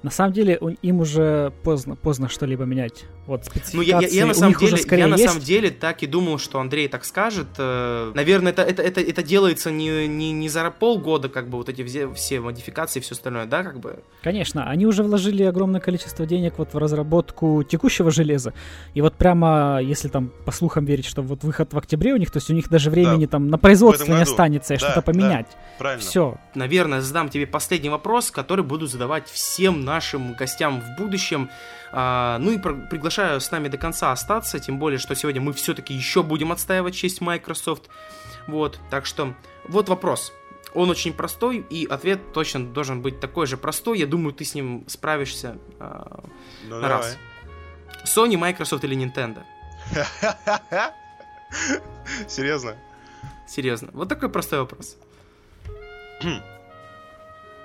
S3: На самом деле им уже поздно, поздно что-либо менять. Вот
S1: ну, я, я, я, на самом деле, я на самом деле так и думал, что Андрей так скажет. Э, наверное, это, это, это, это делается не, не, не за полгода, как бы вот эти все, все модификации и все остальное, да, как бы?
S3: Конечно, они уже вложили огромное количество денег вот в разработку текущего железа. И вот прямо, если там по слухам верить, что вот выход в октябре у них, то есть у них даже времени да. там на производство не останется и да, что-то поменять. Да,
S4: правильно.
S3: Все.
S1: Наверное, задам тебе последний вопрос, который буду задавать всем нашим гостям в будущем. А, ну и приглашаю с нами до конца остаться, тем более, что сегодня мы все-таки еще будем отстаивать честь Microsoft. Вот, так что вот вопрос. Он очень простой, и ответ точно должен быть такой же простой. Я думаю, ты с ним справишься а, ну, раз. Давай. Sony, Microsoft или Nintendo?
S4: Серьезно?
S1: Серьезно. Вот такой простой вопрос.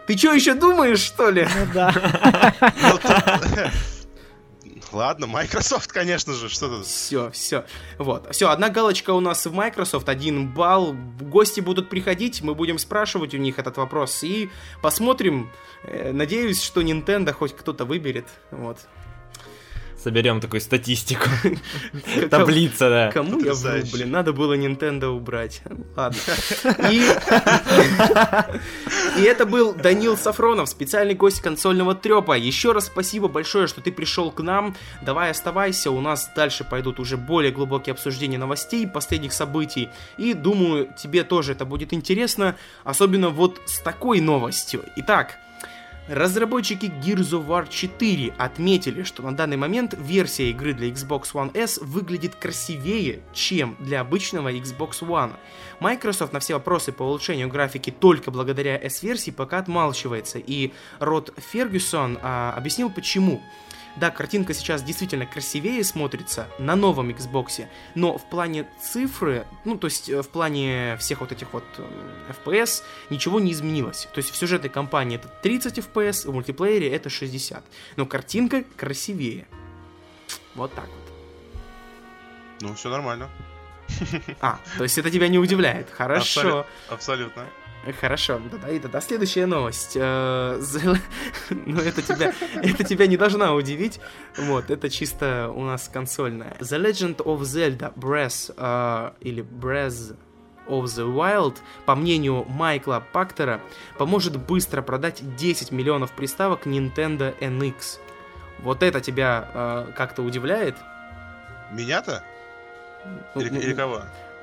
S1: Ты что, еще думаешь, что ли?
S3: Ну да.
S4: Ладно, Microsoft, конечно же, что тут?
S1: Все, все. Вот. Все, одна галочка у нас в Microsoft, один балл. Гости будут приходить, мы будем спрашивать у них этот вопрос и посмотрим. Э, надеюсь, что Nintendo хоть кто-то выберет. Вот
S2: соберем такую статистику. Таблица, да.
S1: Кому я вру, блин, надо было Nintendo убрать. Ладно. И это был Данил Сафронов, специальный гость консольного трепа. Еще раз спасибо большое, что ты пришел к нам. Давай оставайся, у нас дальше пойдут уже более глубокие обсуждения новостей, последних событий. И думаю, тебе тоже это будет интересно, особенно вот с такой новостью. Итак, Разработчики Gears of War 4 отметили, что на данный момент версия игры для Xbox One S выглядит красивее, чем для обычного Xbox One. Microsoft на все вопросы по улучшению графики только благодаря S-версии пока отмалчивается, и Род Фергюсон а, объяснил почему. Да, картинка сейчас действительно красивее смотрится на новом Xbox, но в плане цифры, ну, то есть э, в плане всех вот этих вот э, FPS ничего не изменилось. То есть в сюжетной кампании это 30 FPS, в мультиплеере это 60. Но картинка красивее. Вот так вот.
S4: Ну, все нормально.
S1: А, то есть это тебя не удивляет. Хорошо.
S4: Абсолютно.
S1: Хорошо, тогда и тогда следующая новость. Э, ну, это тебя, это тебя не должна удивить. Вот, это чисто у нас консольная. The Legend of Zelda Breath, uh, или Breath of the Wild, по мнению Майкла Пактера, поможет быстро продать 10 миллионов приставок Nintendo NX. Вот это тебя uh, как-то удивляет?
S4: Меня-то? Или, ну, или кого?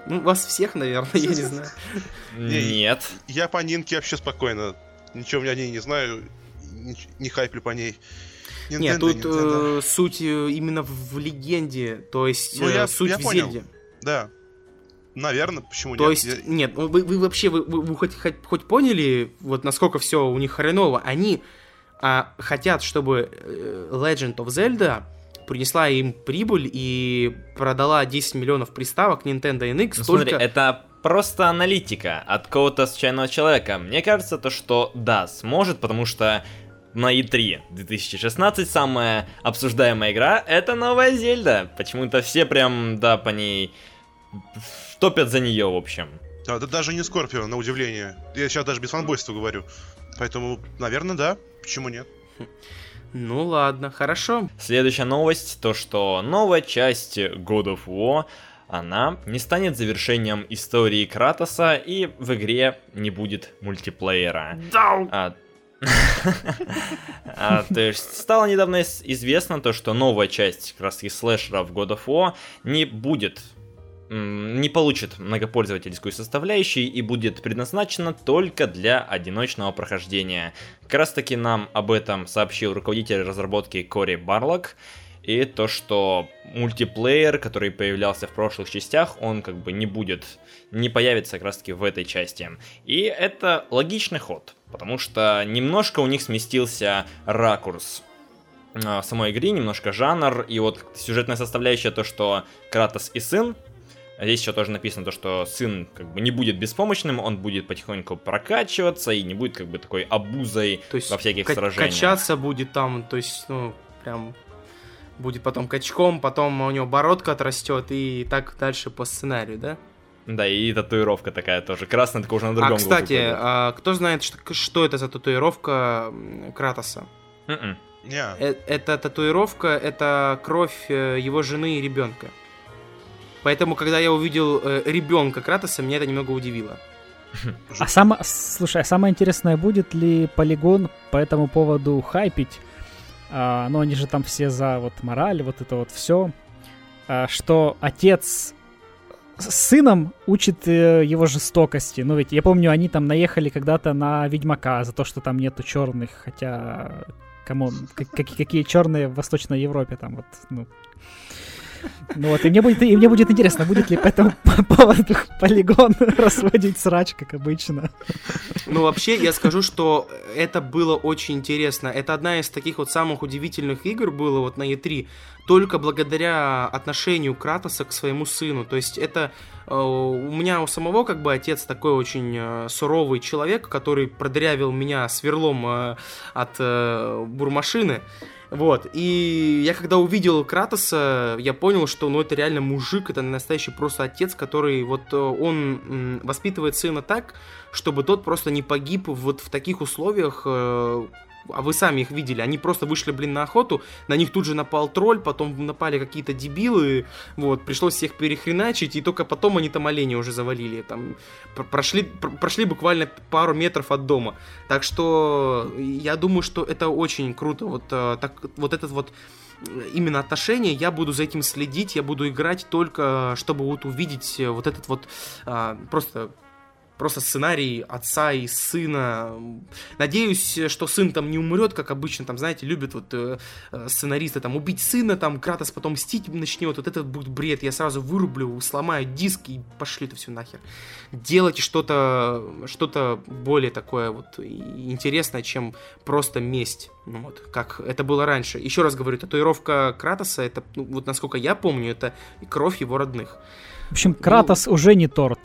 S1: Ну, вас всех, наверное, я не знаю.
S2: Нет.
S4: Я по Нинке вообще спокойно. Ничего у о ней не знаю. Не хайплю по ней.
S1: Nintendo, Нет, тут Nintendo. Э, суть э, именно в легенде, то есть ну, э, я, суть я в понял. Зельде.
S4: Да. Наверное, почему
S1: то нет? То есть, я... нет, вы, вы вообще, вы, вы, вы хоть, хоть, хоть поняли, вот насколько все у них хреново? Они а, хотят, чтобы Legend of Zelda принесла им прибыль и продала 10 миллионов приставок Nintendo NX. Ну,
S2: только... смотри, это просто аналитика от кого-то случайного человека. Мне кажется, то, что да, сможет, потому что на E3 2016 самая обсуждаемая игра это новая Зельда. Почему-то все прям, да, по ней топят за нее, в общем.
S4: Да, да даже не Скорпио, на удивление. Я сейчас даже без фанбойства говорю. Поэтому, наверное, да. Почему нет?
S1: Ну ладно, хорошо.
S2: Следующая новость, то что новая часть God of War, она не станет завершением истории Кратоса и в игре не будет мультиплеера.
S1: Да.
S2: А, а, то есть стало недавно известно то, что новая часть как раз слэшеров God of War не будет не получит многопользовательскую составляющую и будет предназначена только для одиночного прохождения. Как раз таки нам об этом сообщил руководитель разработки Кори Барлок. И то, что мультиплеер, который появлялся в прошлых частях, он как бы не будет, не появится как раз таки в этой части. И это логичный ход, потому что немножко у них сместился ракурс в самой игре, немножко жанр, и вот сюжетная составляющая, то, что Кратос и сын а здесь еще тоже написано то, что сын как бы не будет беспомощным, он будет потихоньку прокачиваться и не будет как бы такой обузой то есть во всяких
S1: к-
S2: сражениях.
S1: Качаться будет там, то есть, ну, прям будет потом качком, потом у него бородка отрастет и так дальше по сценарию, да?
S2: Да, и татуировка такая тоже. Красная, только уже на другом
S1: А, кстати, а, кто знает, что, что это за татуировка Кратоса?
S2: М-м.
S4: Не.
S1: Э, Это татуировка, это кровь э, его жены и ребенка. Поэтому, когда я увидел э, ребенка Кратоса, меня это немного удивило.
S3: А само, слушай, а самое интересное, будет ли полигон по этому поводу хайпить? А, ну, они же там все за вот мораль, вот это вот все. А, что отец с сыном учит э, его жестокости. Ну, ведь я помню, они там наехали когда-то на Ведьмака за то, что там нету черных, хотя, come on, как- какие, черные в Восточной Европе там вот, ну. Ну вот, и мне будет, и мне будет интересно, будет ли по этому поводу полигон разводить срач, как обычно.
S1: Ну, вообще, я скажу, что это было очень интересно. Это одна из таких вот самых удивительных игр было вот на E3, только благодаря отношению Кратоса к своему сыну. То есть это э, у меня у самого как бы отец такой очень э, суровый человек, который продырявил меня сверлом э, от бурмашины. Вот, и я когда увидел Кратоса, я понял, что ну это реально мужик, это настоящий просто отец, который вот э, он воспитывает сына так, чтобы тот просто не погиб вот в таких условиях, э, а вы сами их видели, они просто вышли, блин, на охоту, на них тут же напал тролль, потом напали какие-то дебилы, вот, пришлось всех перехреначить, и только потом они там оленя уже завалили, там, пр- прошли, пр- прошли буквально пару метров от дома. Так что я думаю, что это очень круто, вот, э, так, вот этот вот э, именно отношение, я буду за этим следить, я буду играть только, чтобы вот увидеть э, вот этот вот просто просто сценарий отца и сына. Надеюсь, что сын там не умрет, как обычно, там, знаете, любят вот э, э, сценаристы там убить сына, там Кратос потом мстить начнет, вот это будет бред, я сразу вырублю, сломаю диск и пошли это все нахер. Делайте что-то, что-то более такое вот интересное, чем просто месть. Ну вот, как это было раньше. Еще раз говорю, татуировка Кратоса, это, ну, вот насколько я помню, это кровь его родных.
S3: В общем, Кратос уже не торт.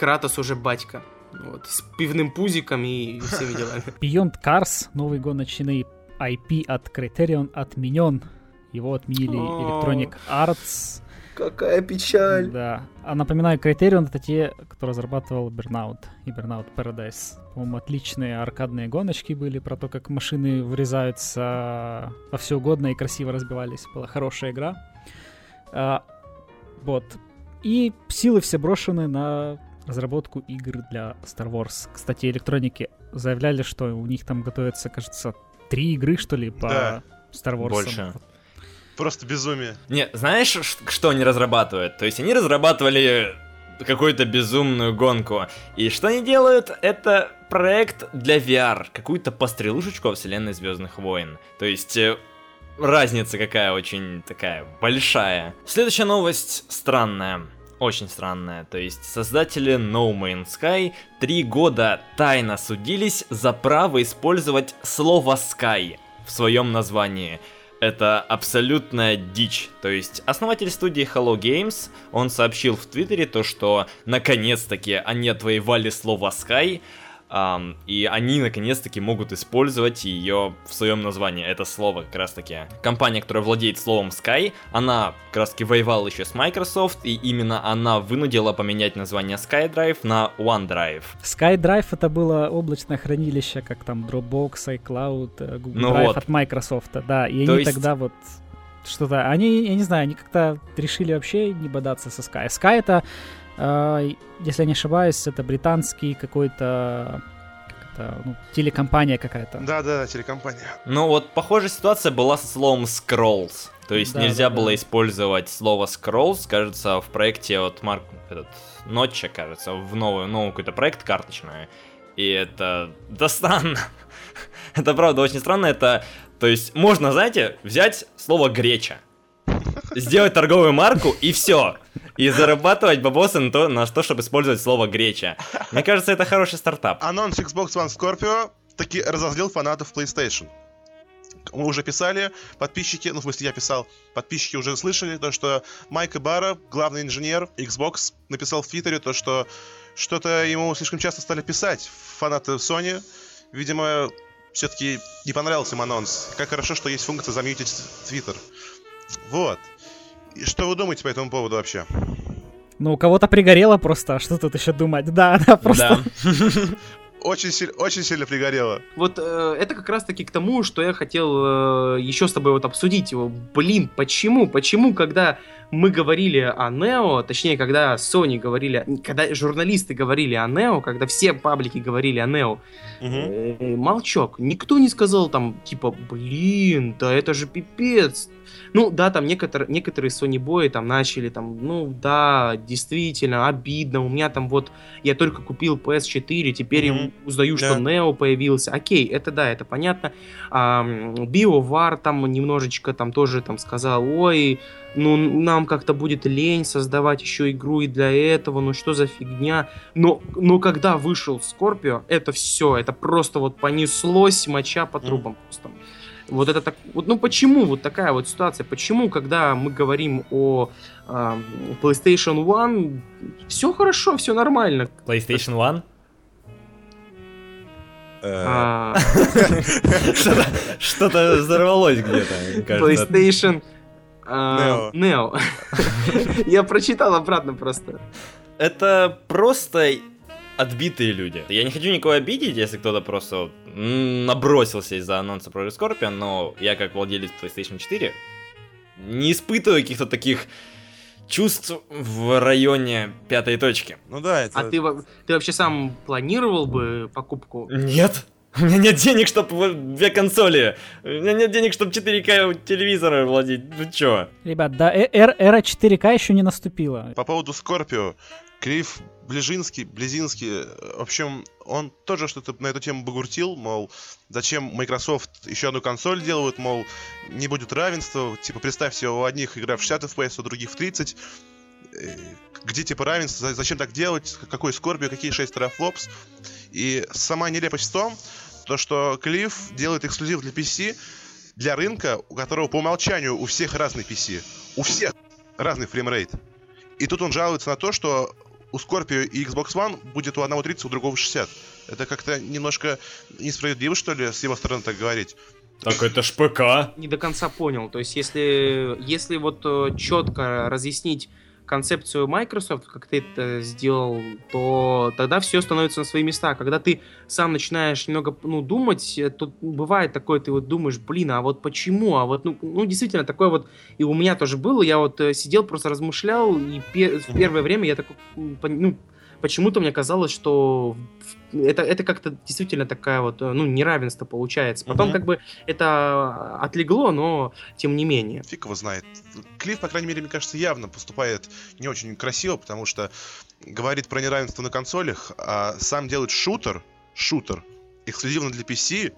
S1: Кратос уже батька. Вот, с пивным пузиком и всеми делами.
S3: Beyond Cars, новый гоночный IP от Criterion отменен. Его отменили. Electronic Arts.
S1: Какая печаль.
S3: Да. А напоминаю, Criterion это те, кто разрабатывал Burnout и Burnout Paradise. По-моему, отличные аркадные гоночки были про то, как машины врезаются во все угодно и красиво разбивались. Была хорошая игра. А, вот. И силы все брошены на разработку игр для Star Wars. Кстати, электроники заявляли, что у них там готовятся, кажется, три игры, что ли, по
S4: Да.
S3: Star Wars.
S2: Больше.
S4: Просто безумие.
S2: Не, знаешь, что они разрабатывают? То есть они разрабатывали какую-то безумную гонку. И что они делают? Это проект для VR. Какую-то пострелушечку во вселенной Звездных войн. То есть э, разница какая очень такая большая. Следующая новость странная. Очень странная. То есть создатели No Man's Sky три года тайно судились за право использовать слово Sky в своем названии. Это абсолютная дичь. То есть основатель студии Hello Games, он сообщил в Твиттере то, что наконец-таки они отвоевали слово Sky, ам, и они наконец-таки могут использовать ее в своем названии. Это слово как раз-таки. Компания, которая владеет словом Sky, она как раз-таки воевала еще с Microsoft, и именно она вынудила поменять название SkyDrive на OneDrive.
S3: SkyDrive это было облачное хранилище, как там Dropbox, iCloud, э, Google
S2: Ну
S3: Drive
S2: вот.
S3: от Microsoft, да, и
S2: То
S3: они
S2: есть-
S3: тогда вот что-то, они, я не знаю, они как-то решили вообще не бодаться со Sky. Sky это, если я не ошибаюсь, это британский какой-то, это, ну, телекомпания какая-то.
S4: Да-да, телекомпания.
S2: Ну вот похожая ситуация была со словом scrolls. То есть
S3: Да,
S2: нельзя
S3: да,
S2: было
S3: да.
S2: использовать слово scrolls, кажется, в проекте от Марк этот Нотча, кажется, в новый, новый какой-то проект карточный. И это да странно. это правда очень странно. Это, то есть можно, знаете, взять слово греча, сделать торговую марку и все. И зарабатывать бабосы на то, на то, чтобы использовать слово греча. Мне кажется, это хороший стартап.
S4: Анонс Xbox One Scorpio таки разозлил фанатов PlayStation. Мы уже писали, подписчики, ну, в смысле, я писал, подписчики уже слышали, то, что Майк Ибара, главный инженер Xbox, написал в Твиттере то, что что-то ему слишком часто стали писать фанаты Sony. Видимо, все-таки не понравился им анонс. Как хорошо, что есть функция замьютить Твиттер. Вот. И что вы думаете по этому поводу вообще?
S3: Ну, у кого-то пригорело просто, а что тут еще думать? Да, да, просто...
S2: Да.
S4: Очень, силь- очень сильно пригорело.
S1: Вот э, это как раз-таки к тому, что я хотел э, еще с тобой вот обсудить его. Блин, почему? Почему, когда мы говорили о Нео, точнее, когда Sony говорили, когда журналисты говорили о Нео, когда все паблики говорили о Нео, э, молчок. Никто не сказал там, типа, блин, да это же пипец. Ну, да, там некоторые, некоторые Sony бои там начали, там, ну, да, действительно, обидно. У меня там вот, я только купил PS4, теперь я
S4: Мгм.
S1: узнаю, что. Нео появился. Окей, это да, это понятно. А, BioWare там немножечко там тоже там сказал, ой, ну нам как-то будет лень создавать еще игру и для этого, ну что за фигня. Но, но когда вышел Скорпио, это все, это просто вот понеслось моча по трубам просто. Вот это так, вот, ну почему вот такая вот ситуация? Почему, когда мы говорим о а, PlayStation One, все хорошо, все нормально.
S2: PlayStation One?
S4: Э,
S1: А,
S2: Что-то- взорвалось где-то.
S1: PlayStation а, Neo. Я прочитал обратно просто.
S2: Это просто отбитые люди. Я не хочу никого обидеть, если кто-то просто набросился из-за анонса про Scorpion, но я как владелец PlayStation 4 не испытываю каких-то таких чувств в районе пятой точки.
S4: Ну да, это...
S1: А ты, ты вообще сам планировал бы покупку?
S2: Нет. У меня нет денег, чтобы две консоли. У меня нет денег, чтобы 4К телевизора владеть. Ну чё?
S3: Ребят, да, э- эр- эра 4К еще не наступила.
S4: По поводу Скорпио, Клифф Ближинский, Близинский, э, в общем, он тоже что-то на эту тему бугуртил, мол, зачем Microsoft еще одну консоль делают, мол, не будет равенства, типа, представьте, у одних игра в 60 FPS, у других в 30, Э, где типа равенство, За- зачем так делать, какой Скорпио, какие 6 терафлопс, и сама нелепость в том, то, что Клифф делает эксклюзив для PC, для рынка, у которого по умолчанию у всех разный PC. У всех разный framerate. И тут он жалуется на то, что у Scorpio и Xbox One будет у одного 30, у другого 60. Это как-то немножко несправедливо, что ли, с его стороны так говорить.
S2: Так это ж ПК.
S1: Не до конца понял. То есть, если, если вот четко разъяснить концепцию Microsoft, как ты это сделал, то тогда все становится на свои места. Когда ты сам начинаешь немного ну, думать, э, тут бывает такое, ты вот думаешь, блин, а вот почему? А вот, ну, ну действительно, такое вот и у меня тоже было. Я вот э, сидел, просто размышлял, и пе- в первое время я такой, ну, почему-то мне казалось, что это, это как-то действительно такая вот, э, ну, неравенство получается. Потом
S4: Мгм.
S1: как бы это отлегло, но тем не менее.
S4: Фиг его знает. Клифф, по крайней мере, мне кажется, явно поступает не очень красиво, потому что говорит про неравенство на консолях, а сам делает шутер, шутер, эксклюзивно для PC,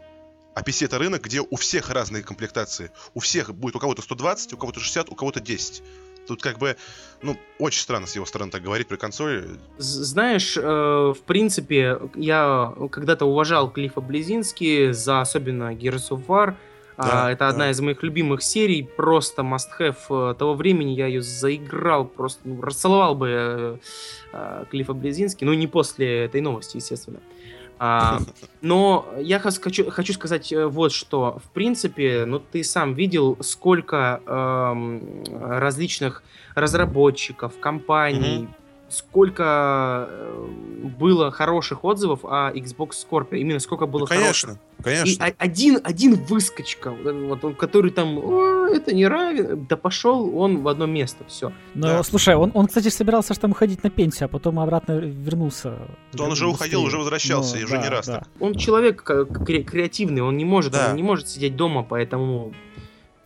S4: а PC это рынок, где у всех разные комплектации. У всех будет у кого-то 120, у кого-то 60, у кого-то 10. Тут как бы, ну, очень странно с его стороны так говорить про консоли.
S1: Знаешь, э, в принципе, я когда-то уважал Клиффа Близински за особенно Gears of War. А,
S4: Да,
S1: это одна
S4: да.
S1: из моих любимых серий, просто must-have э, того времени. Я ее заиграл, просто ну, расцеловал бы э, э, Клиффа Близински, ну не после этой новости, естественно. А, но я хочу, хочу сказать э, вот что. В принципе, ну ты сам видел, сколько эм, различных разработчиков, компаний, сколько э, было хороших отзывов о Xbox Scorpio. Именно сколько было
S4: Ну,
S1: хороших.
S4: конечно,
S1: И
S4: конечно.
S1: о- один, один выскочка, вот он, который там, «О, это не равен, да пошел он в одно место, все.
S3: Но,
S4: Да.
S3: слушай, он, он, кстати, собирался же там уходить на пенсию, а потом обратно вернулся.
S4: То он уже уходил, уже возвращался, и уже не
S3: да,
S4: раз
S3: да.
S4: так.
S1: Он человек ка- кре- креативный, он не может,
S4: Да.
S1: он не может сидеть дома, поэтому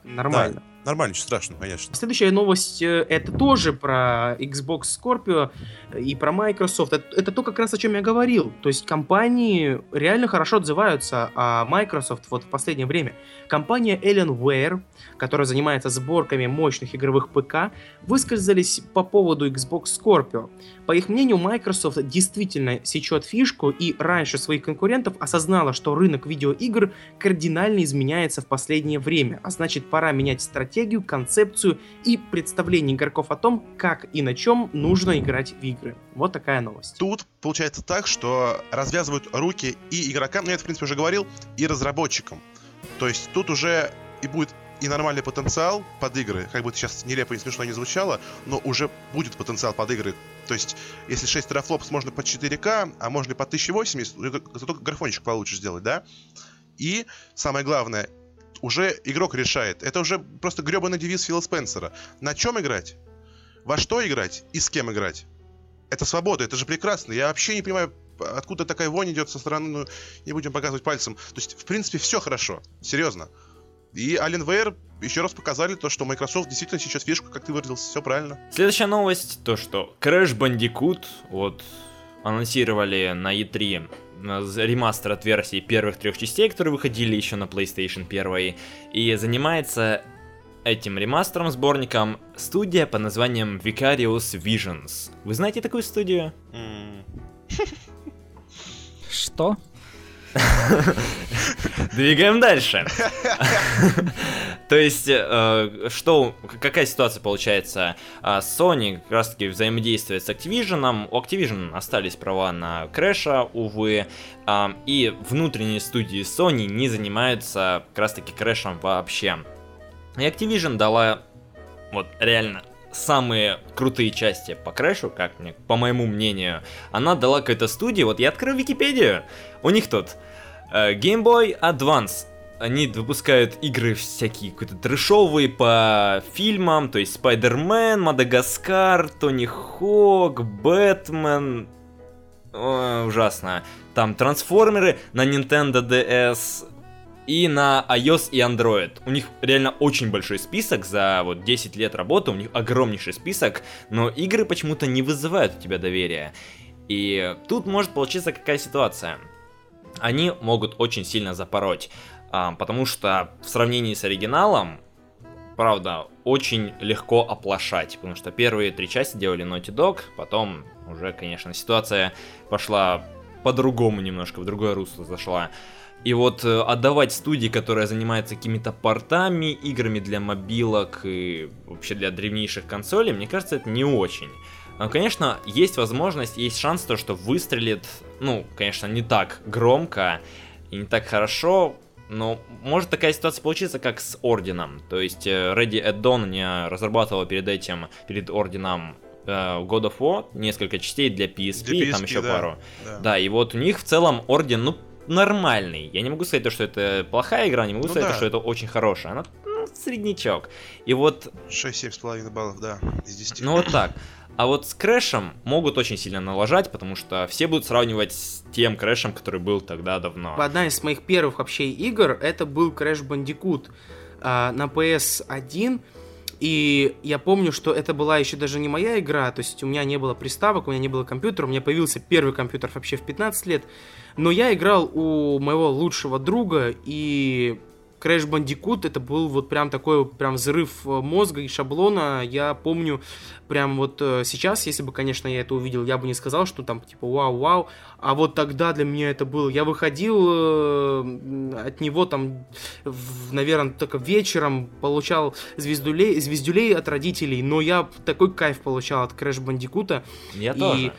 S1: нормально.
S4: Нормально, ничего страшного, конечно.
S1: Следующая новость э, это тоже про Xbox Scorpio и про Microsoft. Это, это то, как раз о чем я говорил. То есть компании реально хорошо отзываются о Microsoft вот в последнее время. Компания Alienware, которая занимается сборками мощных игровых ПК, высказались по поводу Xbox Scorpio. По их мнению, Microsoft действительно сечет фишку и раньше своих конкурентов осознала, что рынок видеоигр кардинально изменяется в последнее время, а значит пора менять стратегию стратегию, концепцию и представление игроков о том, как и на чем нужно играть в игры. Вот такая новость.
S4: Тут получается так, что развязывают руки и игрокам, ну я это, в принципе, уже говорил, и разработчикам. То есть тут уже и будет и нормальный потенциал под игры, как бы это сейчас нелепо и смешно не звучало, но уже будет потенциал под игры. То есть, если 6 терафлопс можно по 4К, а можно и по 1080, зато графончик получше сделать, да? И, самое главное, уже игрок решает. Это уже просто гребаный девиз Фила Спенсера. На чем играть? Во что играть? И с кем играть? Это свобода, это же прекрасно. Я вообще не понимаю, откуда такая вонь идет со стороны, ну, не будем показывать пальцем. То есть, в принципе, все хорошо. Серьезно. И Alienware еще раз показали то, что Microsoft действительно сейчас фишку, как ты выразился, все правильно.
S2: Следующая новость, то что Crash Bandicoot, вот, анонсировали на E3 ремастер от версии первых трех частей, которые выходили еще на PlayStation 1, и занимается этим ремастером, сборником, студия под названием Vicarious Visions. Вы знаете такую студию?
S3: Что?
S2: Двигаем дальше. То есть, э, что, какая ситуация получается? А, Sony как раз таки взаимодействует с Activision. У Activision остались права на Крэша, увы. А, и внутренние студии Sony не занимаются как раз таки Крэшем вообще. И Activision дала вот реально самые крутые части по Крэшу, как мне, по моему мнению, она дала какой-то студии, вот я открыл Википедию, у них тут э, Game Boy Advance, они выпускают игры всякие, какие-то трешовые по фильмам, то есть Спайдермен, Мадагаскар, Тони Хок, Бэтмен, ужасно. Там трансформеры на Nintendo DS, и на iOS и Android. У них реально очень большой список за вот 10 лет работы, у них огромнейший список, но игры почему-то не вызывают у тебя доверия. И тут может получиться какая ситуация. Они могут очень сильно запороть, а, потому что в сравнении с оригиналом, правда, очень легко оплошать, потому что первые три части делали Naughty Dog, потом уже, конечно, ситуация пошла по-другому немножко, в другое русло зашла. И вот э, отдавать студии, которая занимается какими-то портами, играми для мобилок и вообще для древнейших консолей, мне кажется, это не очень. Но, конечно, есть возможность, есть шанс то, что выстрелит, ну, конечно, не так громко и не так хорошо, но может такая ситуация получиться, как с Орденом. То есть э, Ready at Dawn не разрабатывала перед этим, перед Орденом э, God of War несколько частей для PSP, для PSP там еще да. пару. Да. да, и вот у них в целом Орден, ну, нормальный. Я не могу сказать, то, что это плохая игра, не могу ну сказать, да. то, что это очень хорошая. Она ну, среднячок. И вот...
S4: 6-7,5 баллов, да, из 10.
S2: Ну вот так. А вот с Крэшем могут очень сильно налажать, потому что все будут сравнивать с тем Крэшем, который был тогда давно.
S1: Одна из моих первых вообще игр, это был Crash Bandicoot э, на PS1. И я помню, что это была еще даже не моя игра, то есть у меня не было приставок, у меня не было компьютера, у меня появился первый компьютер вообще в 15 лет. Но я играл у моего лучшего друга, и Crash Bandicoot это был вот прям такой прям взрыв э, мозга и шаблона. Я помню прям вот э, сейчас, если бы, конечно, я это увидел, я бы не сказал, что там типа вау-вау. А вот тогда для меня это было. Я выходил э, от него там, в, наверное, только вечером получал звездулей, звездюлей от родителей, но я такой кайф получал от Crash Bandicoot.
S2: Я и тоже.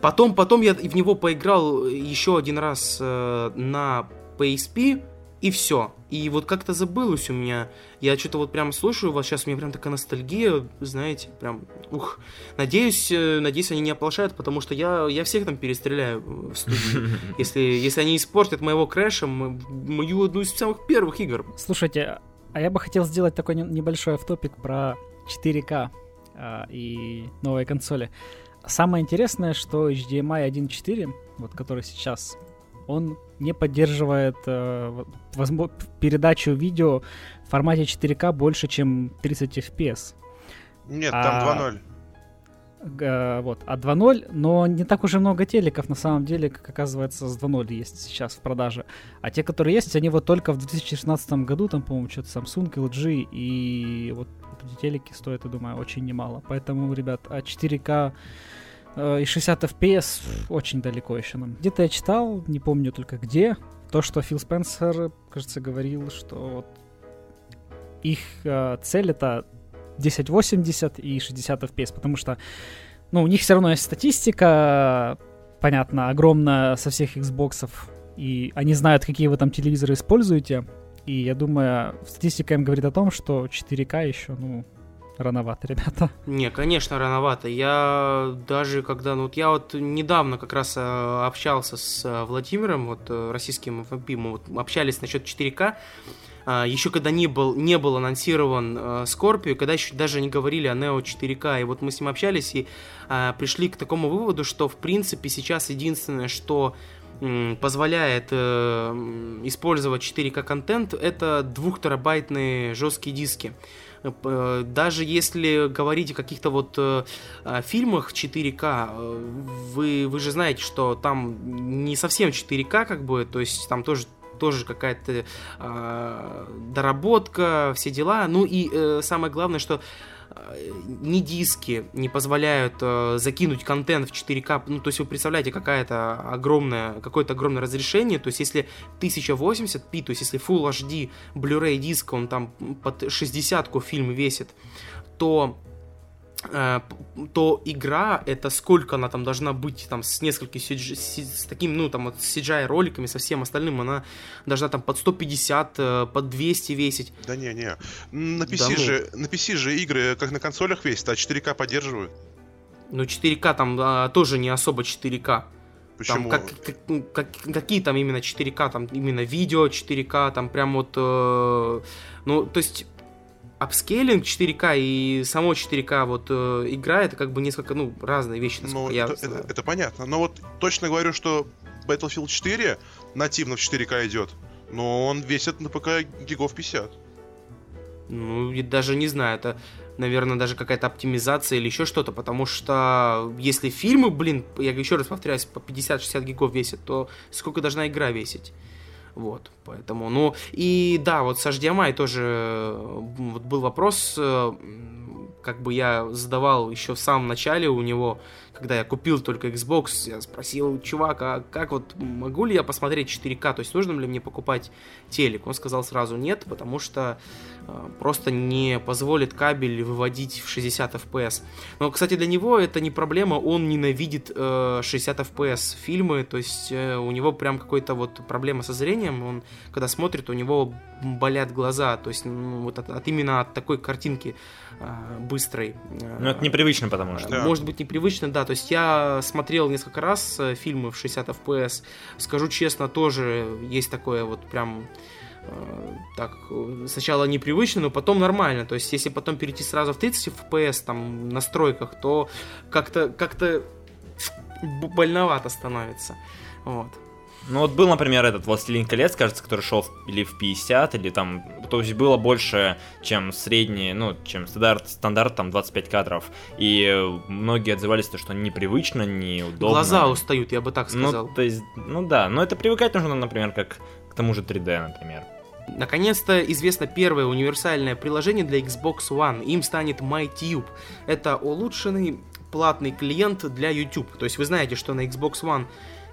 S1: Потом, потом я в него поиграл еще один раз э, на PSP, и все. И вот как-то забылось у меня. Я что-то вот прям слушаю вас сейчас, у меня прям такая ностальгия, знаете, прям, ух. Надеюсь, э, надеюсь, они не оплошают, потому что я, я всех там перестреляю в студии. Если, если они испортят моего крэша, мою одну из самых первых игр.
S3: Слушайте, а я бы хотел сделать такой небольшой автопик про 4К а, и новые консоли. Самое интересное, что HDMI 1.4, вот который сейчас, он не поддерживает э, возможно, передачу видео в формате 4К больше, чем 30 FPS.
S4: Нет, там а, 2.0.
S3: Э, вот, а 2.0, но не так уже много телеков, на самом деле, как оказывается, с 2.0 есть сейчас в продаже. А те, которые есть, они вот только в 2016 году, там, по-моему, что-то Samsung, LG, и вот эти телеки стоят, я думаю, очень немало. Поэтому, ребят, а 4К Э, и 60 FPS очень далеко еще нам. Где-то я читал, не помню только где, то, что Фил Спенсер, кажется, говорил, что вот их э, цель это 1080 и 60 FPS, потому что, ну, у них все равно есть статистика, понятно, огромная со всех Xbox, и они знают, какие вы там телевизоры используете, и я думаю, статистика им говорит о том, что 4К еще, ну, рановато, ребята.
S1: Не, конечно, рановато. Я даже когда, ну вот я вот недавно как раз э, общался с э, Владимиром, вот э, российским FMP, мы вот общались насчет 4К, а, еще когда не был, не был анонсирован Scorpio, когда еще даже не говорили о Neo 4K, и вот мы с ним общались и пришли к такому выводу, что в принципе сейчас единственное, что позволяет э, использовать 4К контент, это 2 терабайтные жесткие диски. Э, даже если говорить о каких-то вот э, фильмах 4К, э, вы, вы же знаете, что там не совсем 4К, как бы, то есть там тоже тоже какая-то э, доработка, все дела. Ну и э, самое главное, что ни диски не позволяют э, закинуть контент в 4К. Ну, то есть вы представляете, какая-то огромная, какое-то огромное разрешение. То есть если 1080p, то есть если Full HD Blu-ray диск, он там под 60 фильм весит, то Э, то игра, это сколько она там должна быть, там, с несколькими, CG, с таким, ну, там, вот, CGI роликами, со всем остальным, она должна там под 150, э, под 200 весить.
S4: Да не, не. На PC, да, ну... же, на PC же игры, как на консолях весят, а 4К поддерживают.
S1: Ну, 4К там а, тоже не особо 4К.
S4: Почему?
S1: Там, как, как, ну, как, какие там именно 4К, там именно видео 4К, там прям вот, э, ну, то есть апскейлинг 4К и само 4К вот э, игра это как бы несколько ну разные вещи,
S4: ну, это. Это, это понятно. Но вот точно говорю, что Battlefield 4 нативно в 4К идет, но он весит на ПК гигов 50.
S1: Ну, и даже не знаю, это, наверное, даже какая-то оптимизация или еще что-то, потому что если фильмы, блин, я еще раз повторяюсь, по 50-60 гигов весят, то сколько должна игра весить? Вот, поэтому, ну, и да, вот с HDMI тоже вот был вопрос, э, как бы я задавал еще в самом начале у него, когда я купил только Xbox, я спросил, чувак, а как вот, могу ли я посмотреть 4К, то есть нужно ли мне покупать телек? Он сказал сразу нет, потому что э, просто не позволит кабель выводить в 60 FPS. Но, кстати, для него это не проблема, он ненавидит э, 60 FPS фильмы, то есть э, у него прям какой-то вот проблема со зрением, он когда смотрит, у него болят глаза, то есть ну, вот от, от именно от такой картинки быстрой.
S2: Э, ну, это непривычно, потому что.
S1: Да. Может быть, непривычно, да. То есть я смотрел несколько раз э, фильмы в 60 FPS. Скажу честно, тоже есть такое вот прям э, так, сначала непривычно, но потом нормально. То есть, если потом перейти сразу в 30 FPS там в настройках, то как-то как-то больновато становится. Вот.
S2: Ну вот был, например, этот «Властелин колец», кажется, который шел или в 50, или там... То есть было больше, чем средний, ну, чем стандарт, стандарт там 25 кадров. И многие отзывались, то, что непривычно, неудобно.
S1: Глаза устают, я бы так
S2: ну,
S1: сказал.
S2: Ну, то есть, ну да, но это привыкать нужно, например, как к тому же 3D, например.
S1: Наконец-то известно первое универсальное приложение для Xbox One. Им станет MyTube. Это улучшенный платный клиент для YouTube. То есть вы знаете, что на Xbox One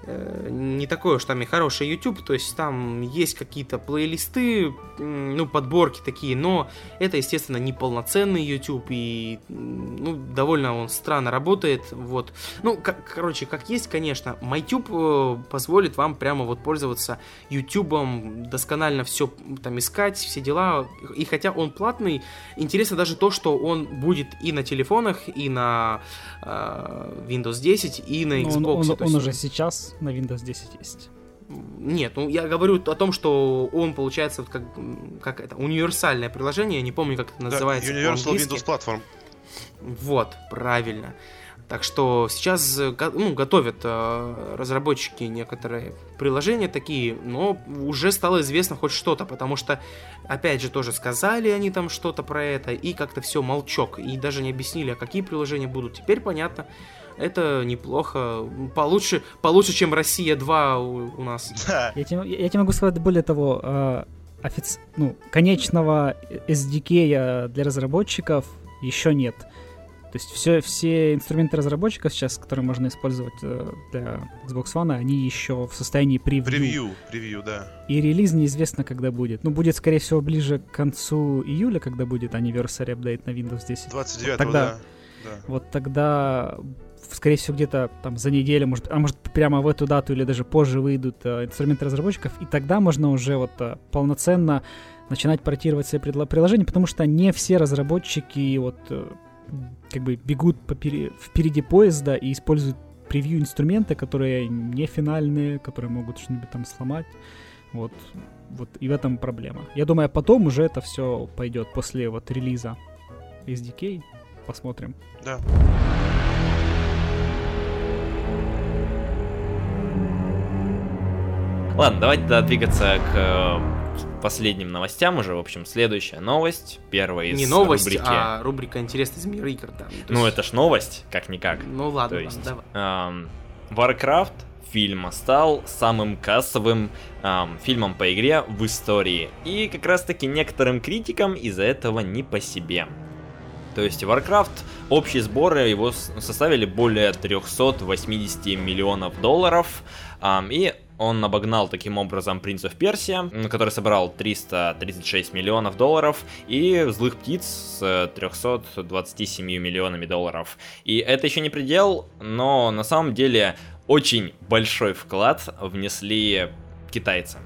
S1: не такой уж там и хороший YouTube, то есть там есть какие-то плейлисты, ну, подборки такие, но это, естественно, не полноценный YouTube, и, ну, довольно он странно работает, вот. Ну, как, короче, как есть, конечно, MyTube э, позволит вам прямо вот пользоваться YouTube, досконально все там искать, все дела, и хотя он платный, интересно даже то, что он будет и на телефонах, и на э, Windows 10, и на Xbox.
S3: Он, он, он уже сейчас на Windows 10 есть.
S1: Нет, ну я говорю о том, что он получается вот как, как это универсальное приложение, я не помню, как это называется.
S4: Да, Universal Windows Platform.
S1: Вот, правильно. Так что сейчас ну, готовят э, разработчики некоторые приложения такие, но уже стало известно хоть что-то, потому что, опять же, тоже сказали они там что-то про это, и как-то все молчок, и даже не объяснили, а какие приложения будут. Теперь понятно, это неплохо. Получше, получше чем Россия 2 у, у нас.
S3: Да. Я, тебе, я тебе могу сказать более того, э, офици... ну, конечного SDK для разработчиков еще нет. То есть все, все инструменты разработчиков сейчас, которые можно использовать э, для Xbox One, они еще в состоянии превью.
S4: Превью, превью, да.
S3: И релиз неизвестно, когда будет. Ну, будет, скорее всего, ближе к концу июля, когда будет anniversary update на Windows 10.
S4: 29
S3: Тогда-
S4: да. да.
S3: Вот тогда, скорее всего, где-то там за неделю, может, а может прямо в эту дату или даже позже выйдут э, инструменты разработчиков, и тогда можно уже вот э, полноценно начинать портировать свои приложения, потому что не все разработчики вот э, как бы бегут попери- впереди поезда и используют превью инструменты, которые не финальные, которые могут что-нибудь там сломать. Вот, вот и в этом проблема. Я думаю, потом уже это все пойдет после вот релиза SDK. Посмотрим.
S4: Да.
S2: Ладно, давайте да, двигаться к э, последним новостям уже. В общем, следующая новость. Первая из
S1: Не новость,
S2: рубрики.
S1: а рубрика «Интересно из мира игр». Да.
S2: Ну,
S1: есть-
S2: это ж новость, как-никак.
S1: Ну ладно,
S2: То есть,
S1: ладно, давай.
S2: эм, Warcraft фильм стал самым кассовым эм, фильмом по игре в истории. И как раз таки некоторым критикам из-за этого не по себе. То есть Warcraft, общие сборы его с- составили более 380 миллионов долларов. ам, и он обогнал таким образом Принцев Персия, который собрал 336 миллионов долларов, и Злых Птиц с э, 327 миллионами долларов. И это еще не предел, но на самом деле очень большой вклад внесли китайцы.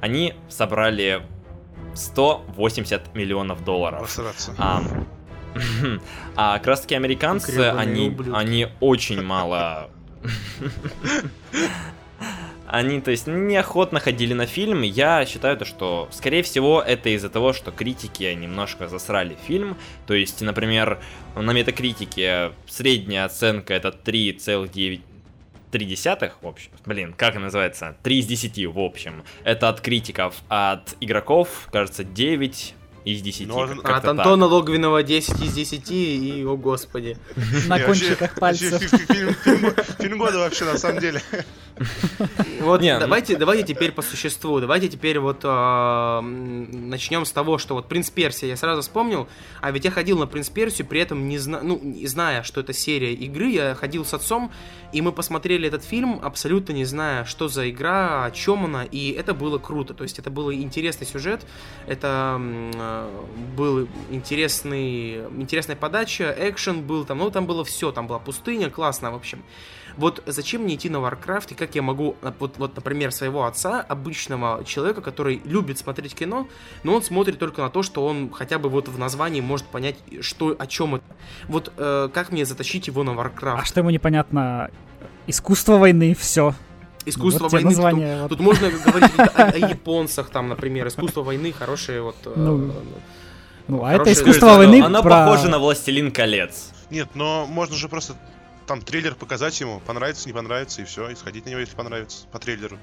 S2: Они собрали 180 миллионов долларов. А, а как раз таки американцы, они, они очень мало... Они, то есть, неохотно ходили на фильм. Я считаю, то, что, скорее всего, это из-за того, что критики немножко засрали фильм. То есть, например, на метакритике средняя оценка это 3,9 3 десятых, в общем. Блин, как называется? 3 из 10, в общем. Это от критиков. А от игроков, кажется, 9 из 10.
S4: Ну,
S2: как-
S4: а
S1: От
S2: так.
S1: Антона Логвинова 10 из 10 и, о господи.
S3: На кончиках пальцев.
S4: фи- фи- Фильм фильм- фильм года вообще, на самом деле.
S1: Вот
S2: Не, ну-
S1: давайте, давайте теперь по существу. Давайте теперь вот а, начнем с того, что вот Принц Персия я сразу вспомнил, а ведь я ходил на Принц Персию, при этом не зна, ну, не зная, что это серия игры, я ходил с отцом, и мы посмотрели этот фильм, абсолютно не зная, что за игра, о чем она, и это было круто. То есть это был интересный сюжет, это а, был интересный, интересная подача, экшен был там, ну там было все, там была пустыня, классно, в общем. Вот зачем мне идти на Warcraft, и как я могу, э, вот, вот, например, своего отца, обычного человека, который любит смотреть кино, но он смотрит только на то, что он хотя бы вот в названии может понять, что, о чем это. Вот э, как мне затащить его на
S3: А
S1: Warcraft?
S3: что ему непонятно? Искусство войны, все.
S1: Искусство
S3: вот
S1: войны.
S3: название,
S1: Тут,
S3: вот.
S1: тут можно говорить о, о японцах, там, например, искусство войны, хорошие вот... э,
S3: Ну, Ну, а это
S1: Хорошее
S3: искусство
S2: Оно-
S3: войны
S2: Оно
S3: про-
S2: похоже на Властелин колец.
S4: Нет, но можно же просто там трейлер показать ему, понравится, не понравится, и все, и сходить на него, если понравится, по трейлеру.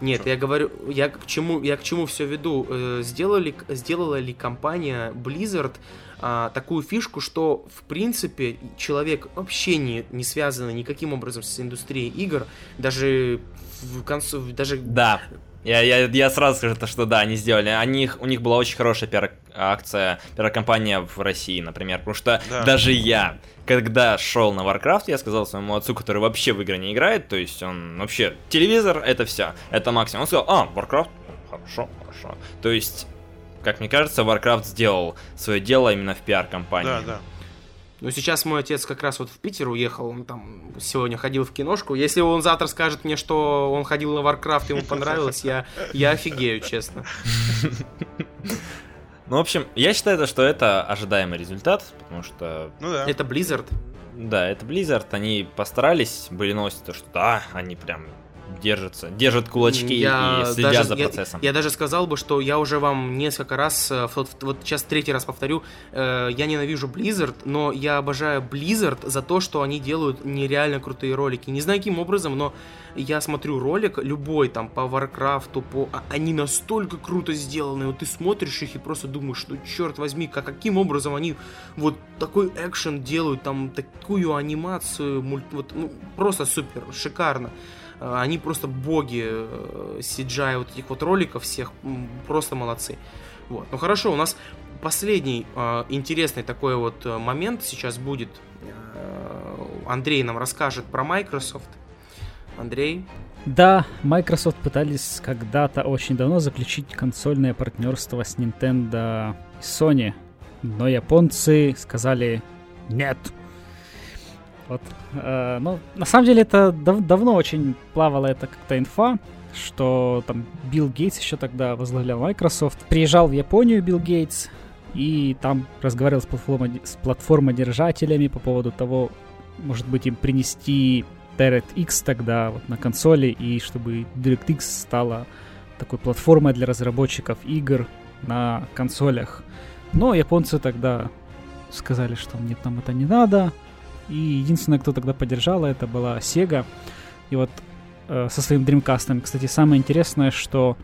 S1: Нет,
S4: Чё?
S1: я говорю, я к чему, я к чему все веду. Э, Сделали, сделала ли компания Blizzard а, такую фишку, что в принципе человек вообще не, не связанный никаким образом с индустрией игр, даже в концу, даже
S2: Да. Я, я, я сразу скажу, то, что да, они сделали. Они, у них была очень хорошая пиар-акция, пиар-компания в России, например. Потому что
S4: Да.
S2: даже я, когда шел на Warcraft, я сказал своему отцу, который вообще в игры не играет, то есть он вообще телевизор, это все, это максимум. Он сказал, а, Warcraft, хорошо, хорошо. То есть, как мне кажется, Warcraft сделал свое дело именно в пиар-компании.
S4: Да, да.
S1: Ну, сейчас мой отец как раз вот в Питер уехал, он там сегодня ходил в киношку. Если он завтра скажет мне, что он ходил на Warcraft, ему понравилось, я, я офигею, честно.
S2: Ну, в общем, я считаю, что это ожидаемый результат, потому что
S4: Ну да.
S1: Это Blizzard.
S2: Да, это Blizzard, они постарались, были новости, то, что да, они прям держатся, держат кулачки
S1: Я
S2: и следят
S1: даже-
S2: за
S1: я-
S2: процессом.
S1: Я, даже сказал бы, что я уже вам несколько раз, э, вот, вот сейчас третий раз повторю, э, я ненавижу Blizzard, но я обожаю Blizzard за то, что они делают нереально крутые ролики. Не знаю каким образом, но я смотрю ролик, любой там по Warcraft, по... а- они настолько круто сделаны, вот ты смотришь их и просто думаешь, ну черт возьми, как, каким образом они вот такой экшен делают, там такую анимацию, мульт, вот, ну, просто супер, шикарно. Э, Они просто боги э, CGI вот этих вот роликов всех, просто молодцы. Вот. Ну хорошо, у нас последний э, интересный такой вот э, момент сейчас будет. э, Андрей нам расскажет про Microsoft. Андрей?
S3: Да, Microsoft пытались когда-то очень давно заключить консольное партнерство с Nintendo и Sony, но японцы сказали нет. Вот. Э, ну, на самом деле это дав- давно очень плавала это как-то инфа, что там Билл Гейтс еще тогда возглавлял Microsoft. Приезжал в Японию Билл Гейтс, и там разговаривал с, платформо- с платформодержателями по поводу того, может быть, им принести DirectX тогда вот на консоли, и чтобы DirectX стала такой платформой для разработчиков игр на консолях. Но японцы тогда сказали, что нет, нам это не надо. И единственное, кто тогда поддержала, это была Sega. И вот э, со своим Dreamcast. Кстати, самое интересное, что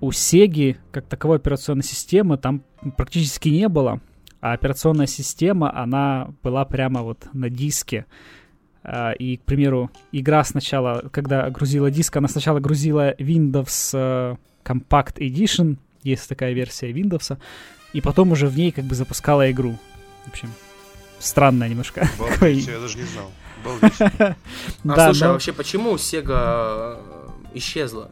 S3: у Sega как таковой операционной системы там практически не было. А операционная система, она была прямо вот на диске. Uh, и, к примеру, игра сначала, когда грузила диск, она сначала грузила Windows uh, Compact Edition, есть такая версия Windows, и потом уже в ней как бы запускала игру. В общем, странная немножко.
S4: Балдеть, я даже не знал.
S1: А слушай, а вообще почему Sega исчезла?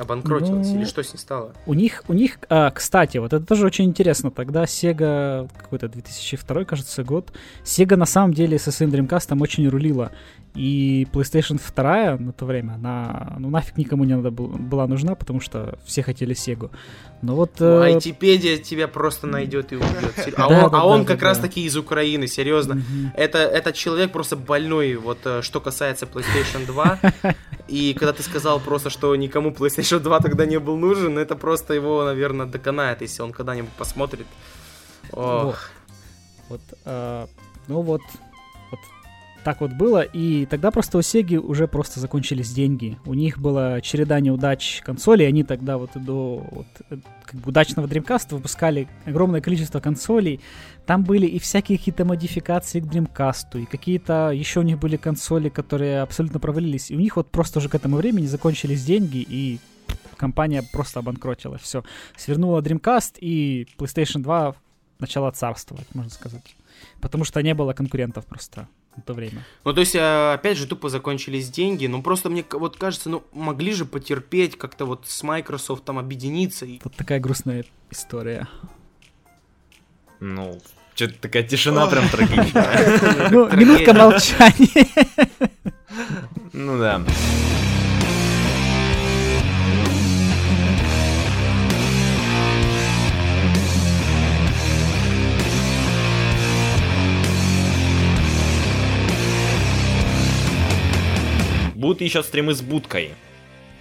S1: Обанкротилась ну, или что с ней стало?
S3: У них, у них, а, кстати, вот это тоже очень интересно. Тогда Sega, какой-то 2002, кажется, год, Sega на самом деле со своим Dreamcast очень рулила. И PlayStation 2 на то время, она ну, нафиг никому не надо был, была нужна, потому что все хотели Sega. Но вот...
S1: Ну, э... Айтипедия тебя просто найдет и убьет. А он, а он как раз таки из Украины, серьезно. Это, этот человек просто больной, вот э, что касается PlayStation 2. И когда ты сказал просто, что никому PlayStation 2 тогда не был нужен, это просто его, наверное, доконает, если он когда-нибудь посмотрит.
S3: Ох. Вот, э, ну вот, так вот было, и тогда просто у Сеги уже просто закончились деньги. У них была череда неудач консолей, они тогда вот до вот, э, как бы удачного Dreamcast выпускали огромное количество консолей. Там были и всякие какие-то модификации к Dreamcast, и какие-то еще у них были консоли, которые абсолютно провалились. И у них вот просто уже к этому времени закончились деньги, и компания просто обанкротила. Все. Свернула Dreamcast, и PlayStation 2 начала царствовать, можно сказать. Потому что не было конкурентов просто в то время.
S1: Ну, то есть, э, опять же, тупо закончились деньги. Ну, просто мне вот кажется, ну, могли же потерпеть, как-то вот с Microsoft там объединиться. И...
S3: Вот такая грустная история.
S2: Ну, что-то такая тишина прям трагичная.
S3: Ну, минутка молчания.
S2: Ну да. Будут еще стримы с будкой.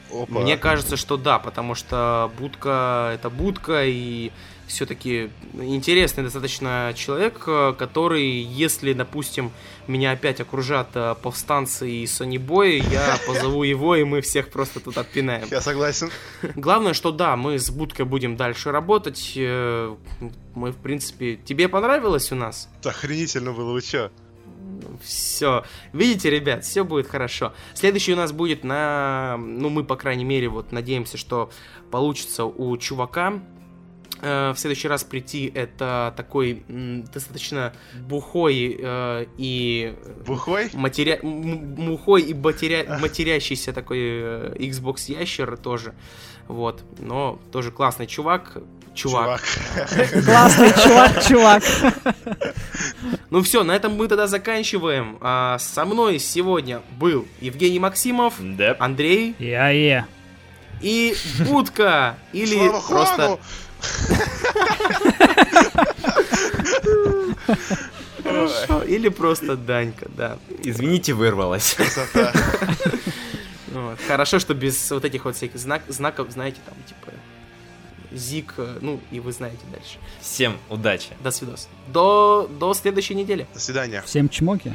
S1: Опа. Мне кажется, что да, потому что будка это будка, и все-таки интересный достаточно человек, который, если, допустим, меня опять окружат э, повстанцы и сонибои, я позову его, и мы всех просто тут отпинаем.
S4: Я согласен.
S1: Главное, что да, мы с будкой будем дальше работать. Э, мы, в принципе... Тебе понравилось у нас?
S4: Охренительно было, вы чё?
S1: Все. Видите, ребят, все будет хорошо. Следующий у нас будет на... Ну, мы, по крайней мере, вот надеемся, что получится у чувака э, в следующий раз прийти. Это такой достаточно бухой э, и
S4: бухой?
S1: матеря... мухой и матеря... матерящийся такой э, Xbox ящер тоже. Вот. Но тоже классный чувак чувак.
S3: Классный чувак, чувак.
S1: Ну все, на этом мы тогда заканчиваем. А, со мной сегодня был Евгений Максимов. Андрей.
S3: Я е.
S1: И Будка. Или Слава просто... Хорошо. Или просто Данька, да.
S2: Извините, вырвалась.
S1: Вот. Хорошо, что без вот этих вот всяких знак, знаков, знаете, там, типа, Зик, э, ну и вы знаете дальше.
S2: Всем удачи.
S1: До свидос. До, до следующей недели.
S4: До свидания.
S3: Всем чмоки.